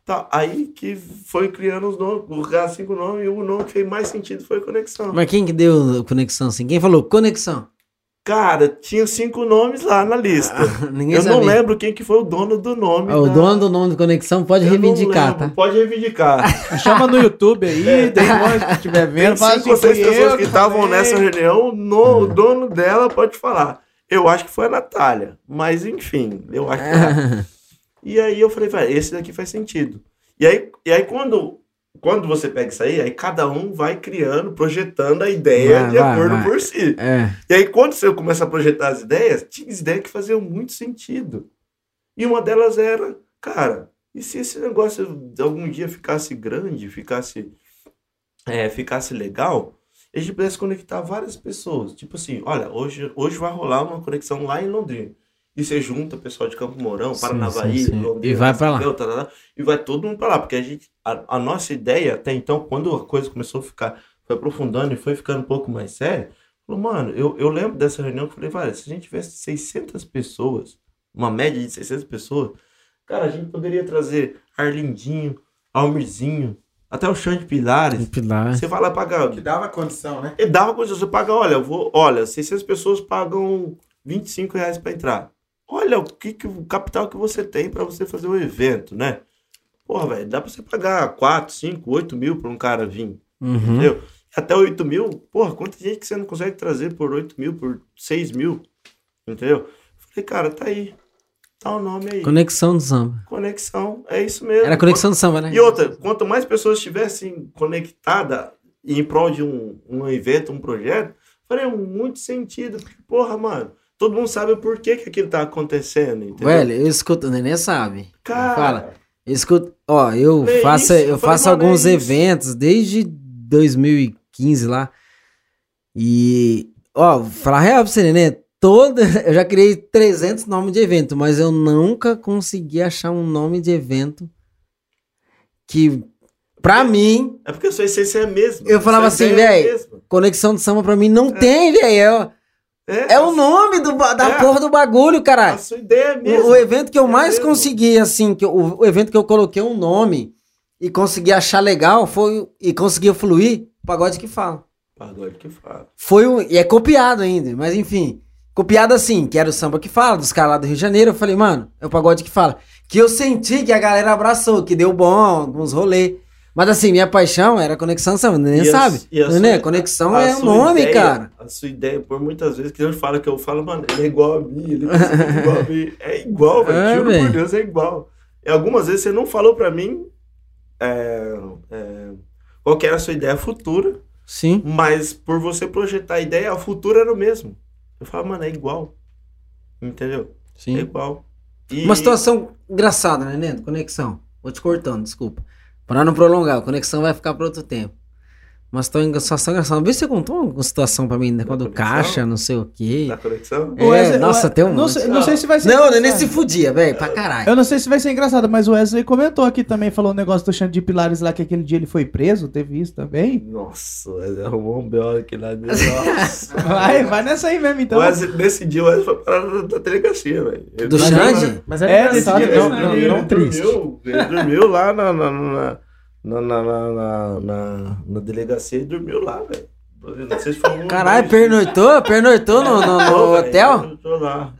Tá, aí que foi criando os nomes, colocar cinco nomes, e o nome que fez mais sentido foi Conexão. Mas quem que deu conexão assim? Quem falou conexão? Cara, tinha cinco nomes lá na lista. Ninguém eu sabia. não lembro quem que foi o dono do nome. Ah, o da- dono do nome do conexão pode Eu reivindicar, tá? Pode reivindicar. Chama no YouTube aí, depois que estiver Tem vendo, fala cinco ou assim, seis fui pessoas que estavam nessa reunião, no, o dono dela pode falar. Eu acho que foi a Natália, mas enfim, eu acho que é. E aí eu falei, esse daqui faz sentido. E aí, e aí quando, quando você pega isso aí, aí cada um vai criando, projetando a ideia Vai, de vai, acordo vai. por si. É. E aí quando você começa a projetar as ideias, tinha ideias que faziam muito sentido. E uma delas era, cara, e se esse negócio algum dia ficasse grande, ficasse, é, ficasse legal, a gente pudesse conectar várias pessoas. Tipo assim, olha, hoje, hoje vai rolar uma conexão lá em Londrina. E você junta o pessoal de Campo Mourão, Sim, Paranavaí, sim, sim. Londrina, E vai pra lá. Tá, tá, tá, e vai todo mundo pra lá. Porque a, gente, a, a nossa ideia, até então, quando a coisa começou a ficar, foi aprofundando e foi ficando um pouco mais séria, falou, mano, eu, eu lembro dessa reunião que eu falei, velho, se a gente tivesse 600 pessoas, uma média de 600 pessoas, cara, a gente poderia trazer Arlindinho, Almirzinho, até o Chão de Pilares. Pilar. Você vai lá pagar. Que dava condição, né? E dava condição, você paga, olha, eu vou, olha, 600 pessoas pagam 25 reais para entrar. Olha o que, que o capital que você tem para você fazer o evento, né? Porra, velho, dá para você pagar 4, 5, 8 mil para um cara vir, Uhum. entendeu? Até 8 mil, porra, quanta gente que você não consegue trazer por 8 mil, por 6 mil, entendeu? Falei, cara, tá aí, tá o nome aí. Conexão do samba. Conexão, é isso mesmo. Era conexão do samba, né? E outra, quanto mais pessoas estivessem conectadas em prol de um, um evento, um projeto, faria muito sentido. Porque, porra, mano, todo mundo sabe o porquê que aquilo tá acontecendo, entendeu? Velho, eu escuto, o Nenê sabe. Cara, Fala. Eu escuto, ó, eu É faço, isso, eu faço é alguns isso. eventos desde 2015 lá. E, ó, falar real pra você, Nenê, toda, eu já criei 300 nomes de evento, mas eu nunca consegui achar um nome de evento que, pra mim, é porque a sua essência é a mesma. Eu falava assim, ideia é. Conexão do Samba pra mim não tem, velho. É, é o nome do, da É. porra do bagulho, A caralho. sua ideia é a mesma. O, o evento que eu É mais mesmo. consegui, assim, que eu- o, evento que eu coloquei um nome e consegui achar legal foi e conseguia fluir, o pagode que fala. Pagode que fala. Foi um, e é copiado ainda, mas enfim, copiado assim, que era o samba que fala, dos caras lá do Rio de Janeiro, eu falei, mano, é o pagode que fala. Que eu senti que a galera abraçou, que deu bom, alguns rolês. Mas assim, minha paixão era conexão samba, nem E a- sabe? e a né? sua- Conexão a é o nome, ideia- cara. A sua ideia, por muitas vezes, que ele fala que eu falo, mano, ele é igual a mim, ele é igual a mim. É igual, velho. É, Juro por Deus, é igual. E algumas vezes você não falou pra mim é, é, qual era a sua ideia futura, Sim. mas por você projetar a ideia, a futura era o mesmo. Eu falo, mano, é igual. Entendeu? É Sim. igual. E- Uma situação engraçada, né, Nendo? Conexão. Vou te cortando, desculpa. Pra não prolongar, a conexão vai ficar pra outro tempo. Uma situa- situação engraçada. Vê se você contou uma situação pra mim, né? Da Quando caixa, não sei o quê. Da conexão? É, O Wesley- nossa, o- tem um não sei, não sei se vai ser Não, o engraçado. Nenê se fudia, velho, pra caralho. Eu não sei se vai ser engraçado, mas o Wesley comentou aqui também, falou um negócio do Xande de Pilares lá, que aquele dia ele foi preso, teve isso também. Nossa, ele arrumou um B.O. aqui lá. Nossa. Vai, vai nessa aí mesmo, então. Mas nesse dia o Wesley foi parar na, na delegacia, velho. Ele Do Xande? Mas era É, engraçado, desse não, dia, não, ele não triste. Dormiu, ele dormiu lá na, na, na, na, na, na, na, na- na delegacia e dormiu lá, velho. Não sei se foi um. Caralho, pernoitou? Pernoitou no, no- no velho, hotel? Tô lá.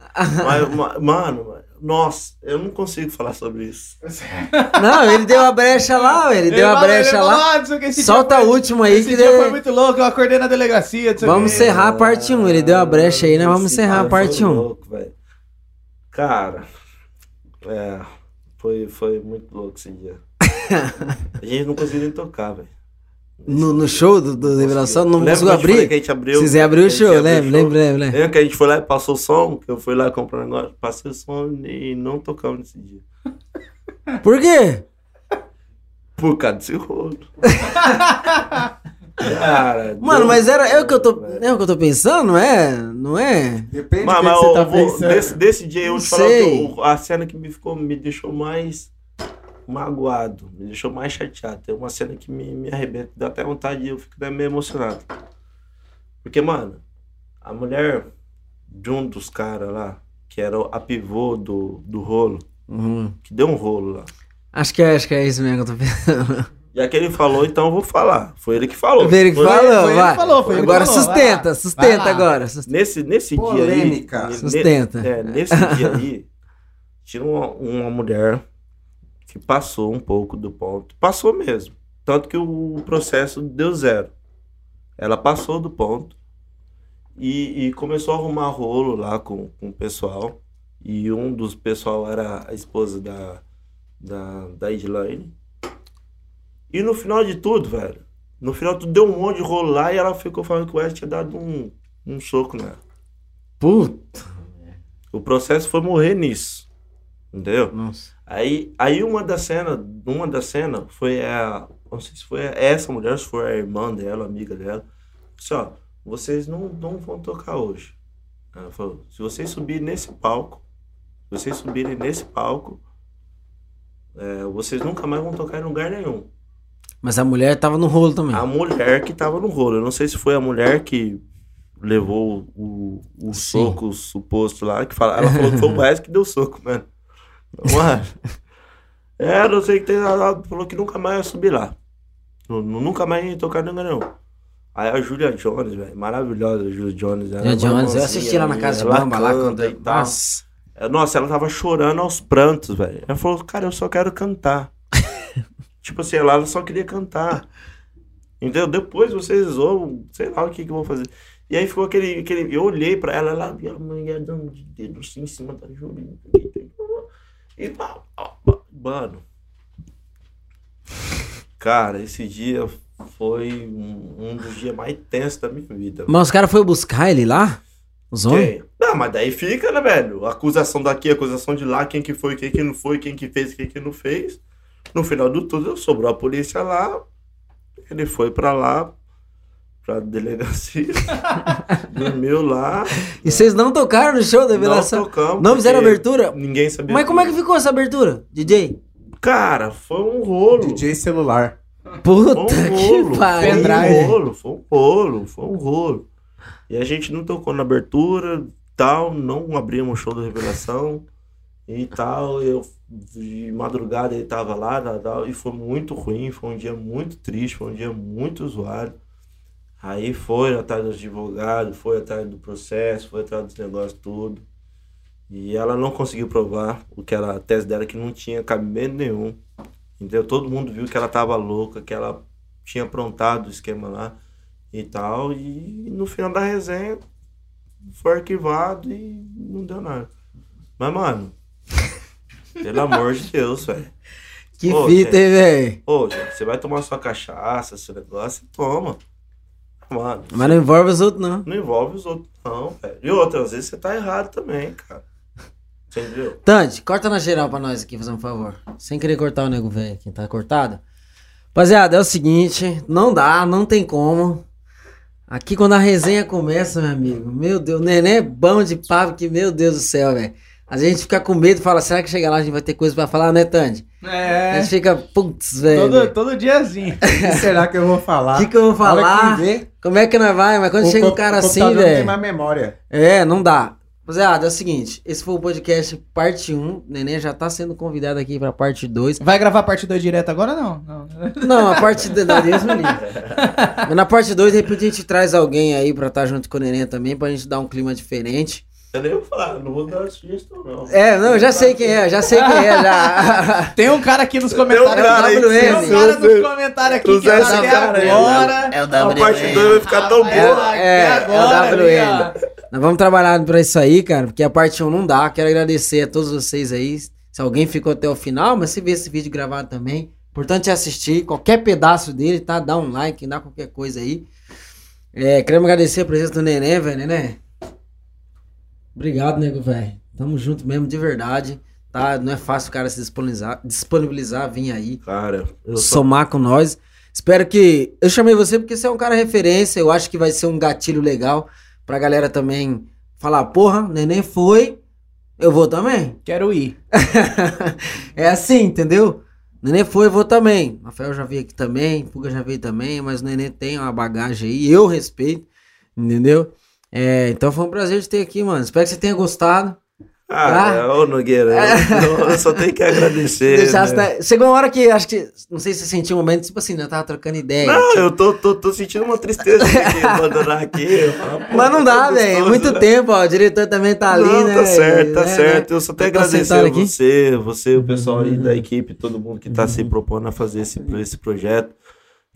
Mas, ma- mano, nossa, eu não consigo falar sobre isso. Não, ele deu a brecha lá, velho, ele deu a brecha ele falou, lá. "Ah, o Solta foi- última aí Esse que dia deu- foi muito louco, eu acordei na delegacia. o Vamos encerrar a parte 1. Ele deu a brecha aí, né? Vamos encerrar a parte foi 1. louco. Cara, é, foi, foi muito louco esse dia. a gente não conseguiu nem tocar, velho. No, no show do, do Revelação, não conseguiu abrir? que a gente abriu? Vocês iam abrir a o show, lembra, lembra, lembra, lembra. Que a gente foi lá e passou o som? Que eu fui lá comprar um negócio, passei o som e não tocamos nesse dia. Por quê? Por causa desse rolo. Cara, Mano, deu- mas era, é o que eu tô, velho. é o que eu tô pensando, não é? Não é? Depende Mas, do que, mas que você eu tá vou- pensando. desse, desse dia eu Não te falar que sei. eu- a cena que me ficou, me deixou mais magoado, me deixou mais chateado. Tem uma cena que me, me arrebenta, dá até vontade de eu fico até meio emocionado. Porque, mano, a mulher de um dos caras lá, que era a pivô do, do rolo, Uhum. que deu um rolo lá. Acho que é, acho que é isso mesmo que eu tô pensando. Já que ele falou, então eu vou falar. Foi ele que falou. Foi ele que Foi- falou, foi ele que vai. falou, foi agora falou, sustenta, sustenta Vai agora. sustenta. Nesse, nesse dia Polêmica. aí. ne- Sustenta. É, nesse dia aí, tinha uma, uma mulher que passou um pouco do ponto. Passou mesmo. Tanto que o processo deu zero. Ela passou do ponto e, e começou a arrumar rolo lá com, com o pessoal. E um dos pessoal era a esposa da, da, da Edline. E no final de tudo, velho, no final tudo deu um monte de rolo lá e ela ficou falando que o West tinha dado um, um soco nela. Puta. O processo foi morrer nisso. Entendeu? Nossa. Aí, aí uma das cenas, uma das cenas foi a, não sei se foi essa mulher, se foi a irmã dela, amiga dela. Disse, ó, vocês não, não vão tocar hoje. Ela falou, se vocês subirem nesse palco, se vocês subirem nesse palco, é, vocês nunca mais vão tocar em lugar nenhum. Mas a mulher tava no rolo também. A mulher que tava no rolo. Eu não sei se foi a mulher que levou o, o Sim. soco suposto lá. Que fala, ela falou que foi o Wes que deu soco, mano. Mano. É, não sei que tem. Ela falou que nunca mais ia subir lá. Nu- nu- Nunca mais ia tocar lugar nenhum. Aí a Julia Jones, velho. Maravilhosa a Julia Jones. é Julia uma Jones, eu assisti lá na casa de Bamba, lá quando. e tal. Nossa. É, Nossa, ela tava chorando aos prantos, velho. Ela falou, cara, eu só quero cantar. tipo assim, ela ela só queria cantar. Entendeu? Depois vocês vão, sei lá o que que eu vou fazer. E aí ficou aquele, aquele eu olhei pra ela, ela via a mulher dando de dedo assim em cima da Júlia. E, mano. Cara, esse dia foi um, um dos dias mais tensos da minha vida. Mas os caras foram buscar ele lá? Os homens? Quem? Não, mas daí fica, né, velho? Acusação daqui, acusação de lá, quem que foi, quem que não foi, quem que fez, quem que não fez. No final do tudo, sobrou a polícia lá. Ele foi pra lá, pra delegacia. dormiu lá. E vocês não tocaram no show da Não revelação? tocamos. Não fizeram abertura? Ninguém sabia. Mas como é que ficou essa abertura, DJ? Cara, foi um rolo. DJ celular. Puta Foi um que rolo. Foi pariu. Pendrive. um rolo, foi um rolo, foi um rolo. E a gente não tocou na abertura, tal, não abrimos o show da revelação e tal. Eu de madrugada ele tava lá, tal, tal, e foi muito ruim, foi um dia muito triste, foi um dia muito zoado. Aí foi atrás dos advogados, foi atrás do processo, foi atrás dos negócios tudo. E ela não conseguiu provar o que ela, a tese dela que não tinha cabimento nenhum. Entendeu? Todo mundo viu que ela tava louca, que ela tinha aprontado o esquema lá e tal. E no final da resenha foi arquivado e não deu nada. Mas, mano, pelo amor de Deus, velho. Que Ô, fita, hein, velho? Ô, gente, você vai tomar sua cachaça, seu negócio, toma. Mano, Mas não envolve os outros, não. não envolve os outros, não, velho. E outra, às vezes você tá errado também, cara. Entendeu? Tante, corta na geral pra nós aqui, fazer um favor. Sem querer cortar o nego velho aqui, tá cortado? Rapaziada, é o seguinte, não dá, não tem como. Aqui quando a resenha começa, meu amigo, meu Deus, o neném é bom de papo que, meu Deus do céu, velho. A gente fica com medo e fala, será que chega lá a gente vai ter coisa pra falar, né, Tandy? A É. gente fica, putz, velho. Todo, todo diazinho. O que será que eu vou falar? O que, que eu vou A falar? Como é que nós vai? Mas quando o chega um cara assim, computador não tem velho. mais memória. É, não dá. Rapaziada, é o seguinte, esse foi o podcast parte 1. Neném já tá sendo convidado aqui pra parte 2. Vai gravar a parte 2 direto agora? Não. não. Não, a parte da da Deus me livre. Mas na parte 2, de repente a gente traz alguém aí pra estar junto com o Neném também, pra gente dar um clima diferente. Eu nem vou falar, não vou dar sugestão, não. É, não, eu já sei quem é, já sei quem é, já. Tem um cara aqui nos Tem um comentários. cara aí WM. Tem um cara nos comentários aqui que tá esse até cara aí, agora. É o A parte 2 vai ficar tão boa. É, até é o agora, WM. Nós vamos trabalhar pra isso aí, cara, porque a parte 1 não dá. Quero agradecer a todos vocês aí. Se alguém ficou até o final, mas se vê esse vídeo gravado também, Importante é assistir qualquer pedaço dele, tá? Dá um like, dá qualquer coisa aí. É, queremos agradecer a presença do Nenê, velho, Nenê. Obrigado, nego, velho. Tamo junto mesmo, de verdade. Tá? Não é fácil o cara se disponibilizar, disponibilizar vir aí, Cara, eu só... somar com nós. Espero que. Eu chamei você porque você é um cara referência. Eu acho que vai ser um gatilho legal pra galera também falar: porra, neném foi, eu vou também. Quero ir. é assim, entendeu? Neném foi, eu vou também. Rafael já veio aqui também, Puga já veio também, mas o Neném tem uma bagagem aí, eu respeito, entendeu? É, então foi um prazer te ter aqui, mano. Espero que você tenha gostado. Ah, Ah. é, ô Nogueira, eu, eu só tenho que agradecer. Deixasse né? Chegou uma hora que acho que. Não sei se você sentiu um momento, tipo assim, né? Eu tava trocando ideia. Não, eu tô, tô, tô sentindo uma tristeza de abandonar aqui. falo, Mas não tá dá, velho. É muito né? tempo, ó. O diretor também tá ali, não, né? tá certo, tá né, certo. né? Eu só tenho que Tá agradecer a você, você, o pessoal aí Uhum. da equipe, todo mundo que tá se propondo a fazer esse, esse projeto.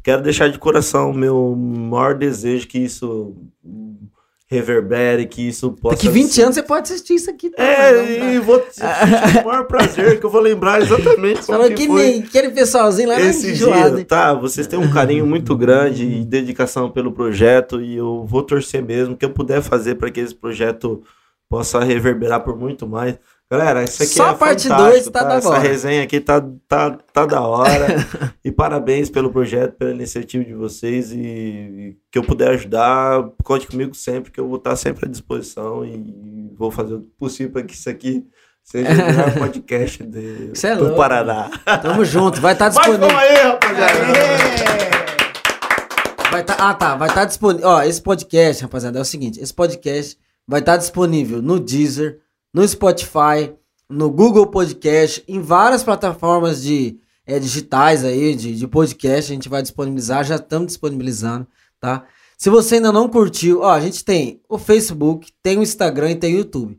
Quero deixar de coração o meu maior desejo que isso reverbere, que isso possa. Daqui 20 ser- anos você pode assistir isso aqui. tá? É, e vou sentir o maior prazer que eu vou lembrar exatamente como Falou que nem aquele pessoalzinho lá esse na dia, tá? Vocês têm um carinho muito grande e dedicação pelo projeto e eu vou torcer mesmo que eu puder fazer para que esse projeto possa reverberar por muito mais. Galera, isso aqui Só é a parte fantástico, dois tá da Essa hora. resenha aqui tá, tá, tá da hora. e parabéns pelo projeto, pela iniciativa de vocês e, e que eu puder ajudar, conte comigo sempre, que eu vou estar sempre à disposição e vou fazer o possível para que isso aqui seja o melhor podcast de, é do. Paraná. Tamo junto. Vai estar Mas disponível. vamos aí, rapaziada! Vai tá, ah, tá. Vai estar disponível. Ó, esse podcast, rapaziada, é o seguinte: esse podcast vai estar disponível no Deezer, no Spotify, no Google Podcast, em várias plataformas de é, digitais aí, de, de podcast. A gente vai disponibilizar, já estamos disponibilizando, tá? Se você ainda não curtiu, ó, a gente tem o Facebook, tem o Instagram e tem o YouTube.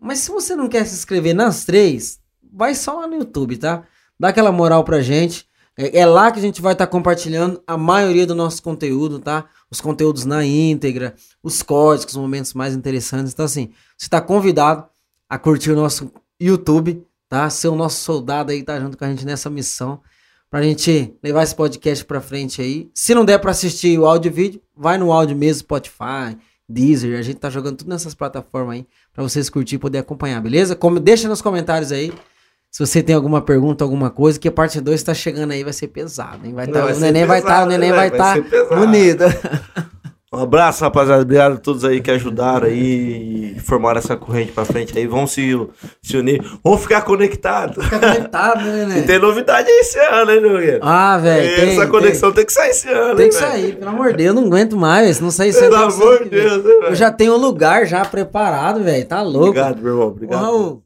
Mas se você não quer se inscrever nas três, vai só lá no YouTube, tá? Dá aquela moral pra gente. É, é lá que a gente vai estar compartilhando a maioria do nosso conteúdo, tá? Os conteúdos na íntegra, os códigos, os momentos mais interessantes. Então, assim, você está convidado a curtir o nosso YouTube, tá? Ser o nosso soldado aí, tá junto com a gente nessa missão. Pra gente levar esse podcast pra frente aí. Se não der pra assistir o áudio e vídeo, vai no áudio mesmo, Spotify, Deezer. A gente tá jogando tudo nessas plataformas aí pra vocês curtir e poder acompanhar, beleza? Como, deixa nos comentários aí se você tem alguma pergunta, alguma coisa, que a parte 2 tá chegando aí, vai ser pesado, hein? Vai tá, Vai o neném vai estar, pesado, o neném né, vai estar ser pesado. Um abraço, rapaziada. Obrigado a todos aí que ajudaram aí e formaram essa corrente pra frente aí. Vamos se, se unir. Vamos ficar conectados. Fica conectado, né, E neném? tem novidade aí esse ano, hein, Nogueira? Ah, velho, tem, Essa tem. conexão tem, que sair esse ano, Tem que velho? sair, pelo amor de Deus, eu não aguento mais. Se não sair, sai Pelo até o amor de. Deus, né? Eu já tenho um lugar já preparado, velho. Tá louco. Obrigado, meu irmão. Obrigado. Raul,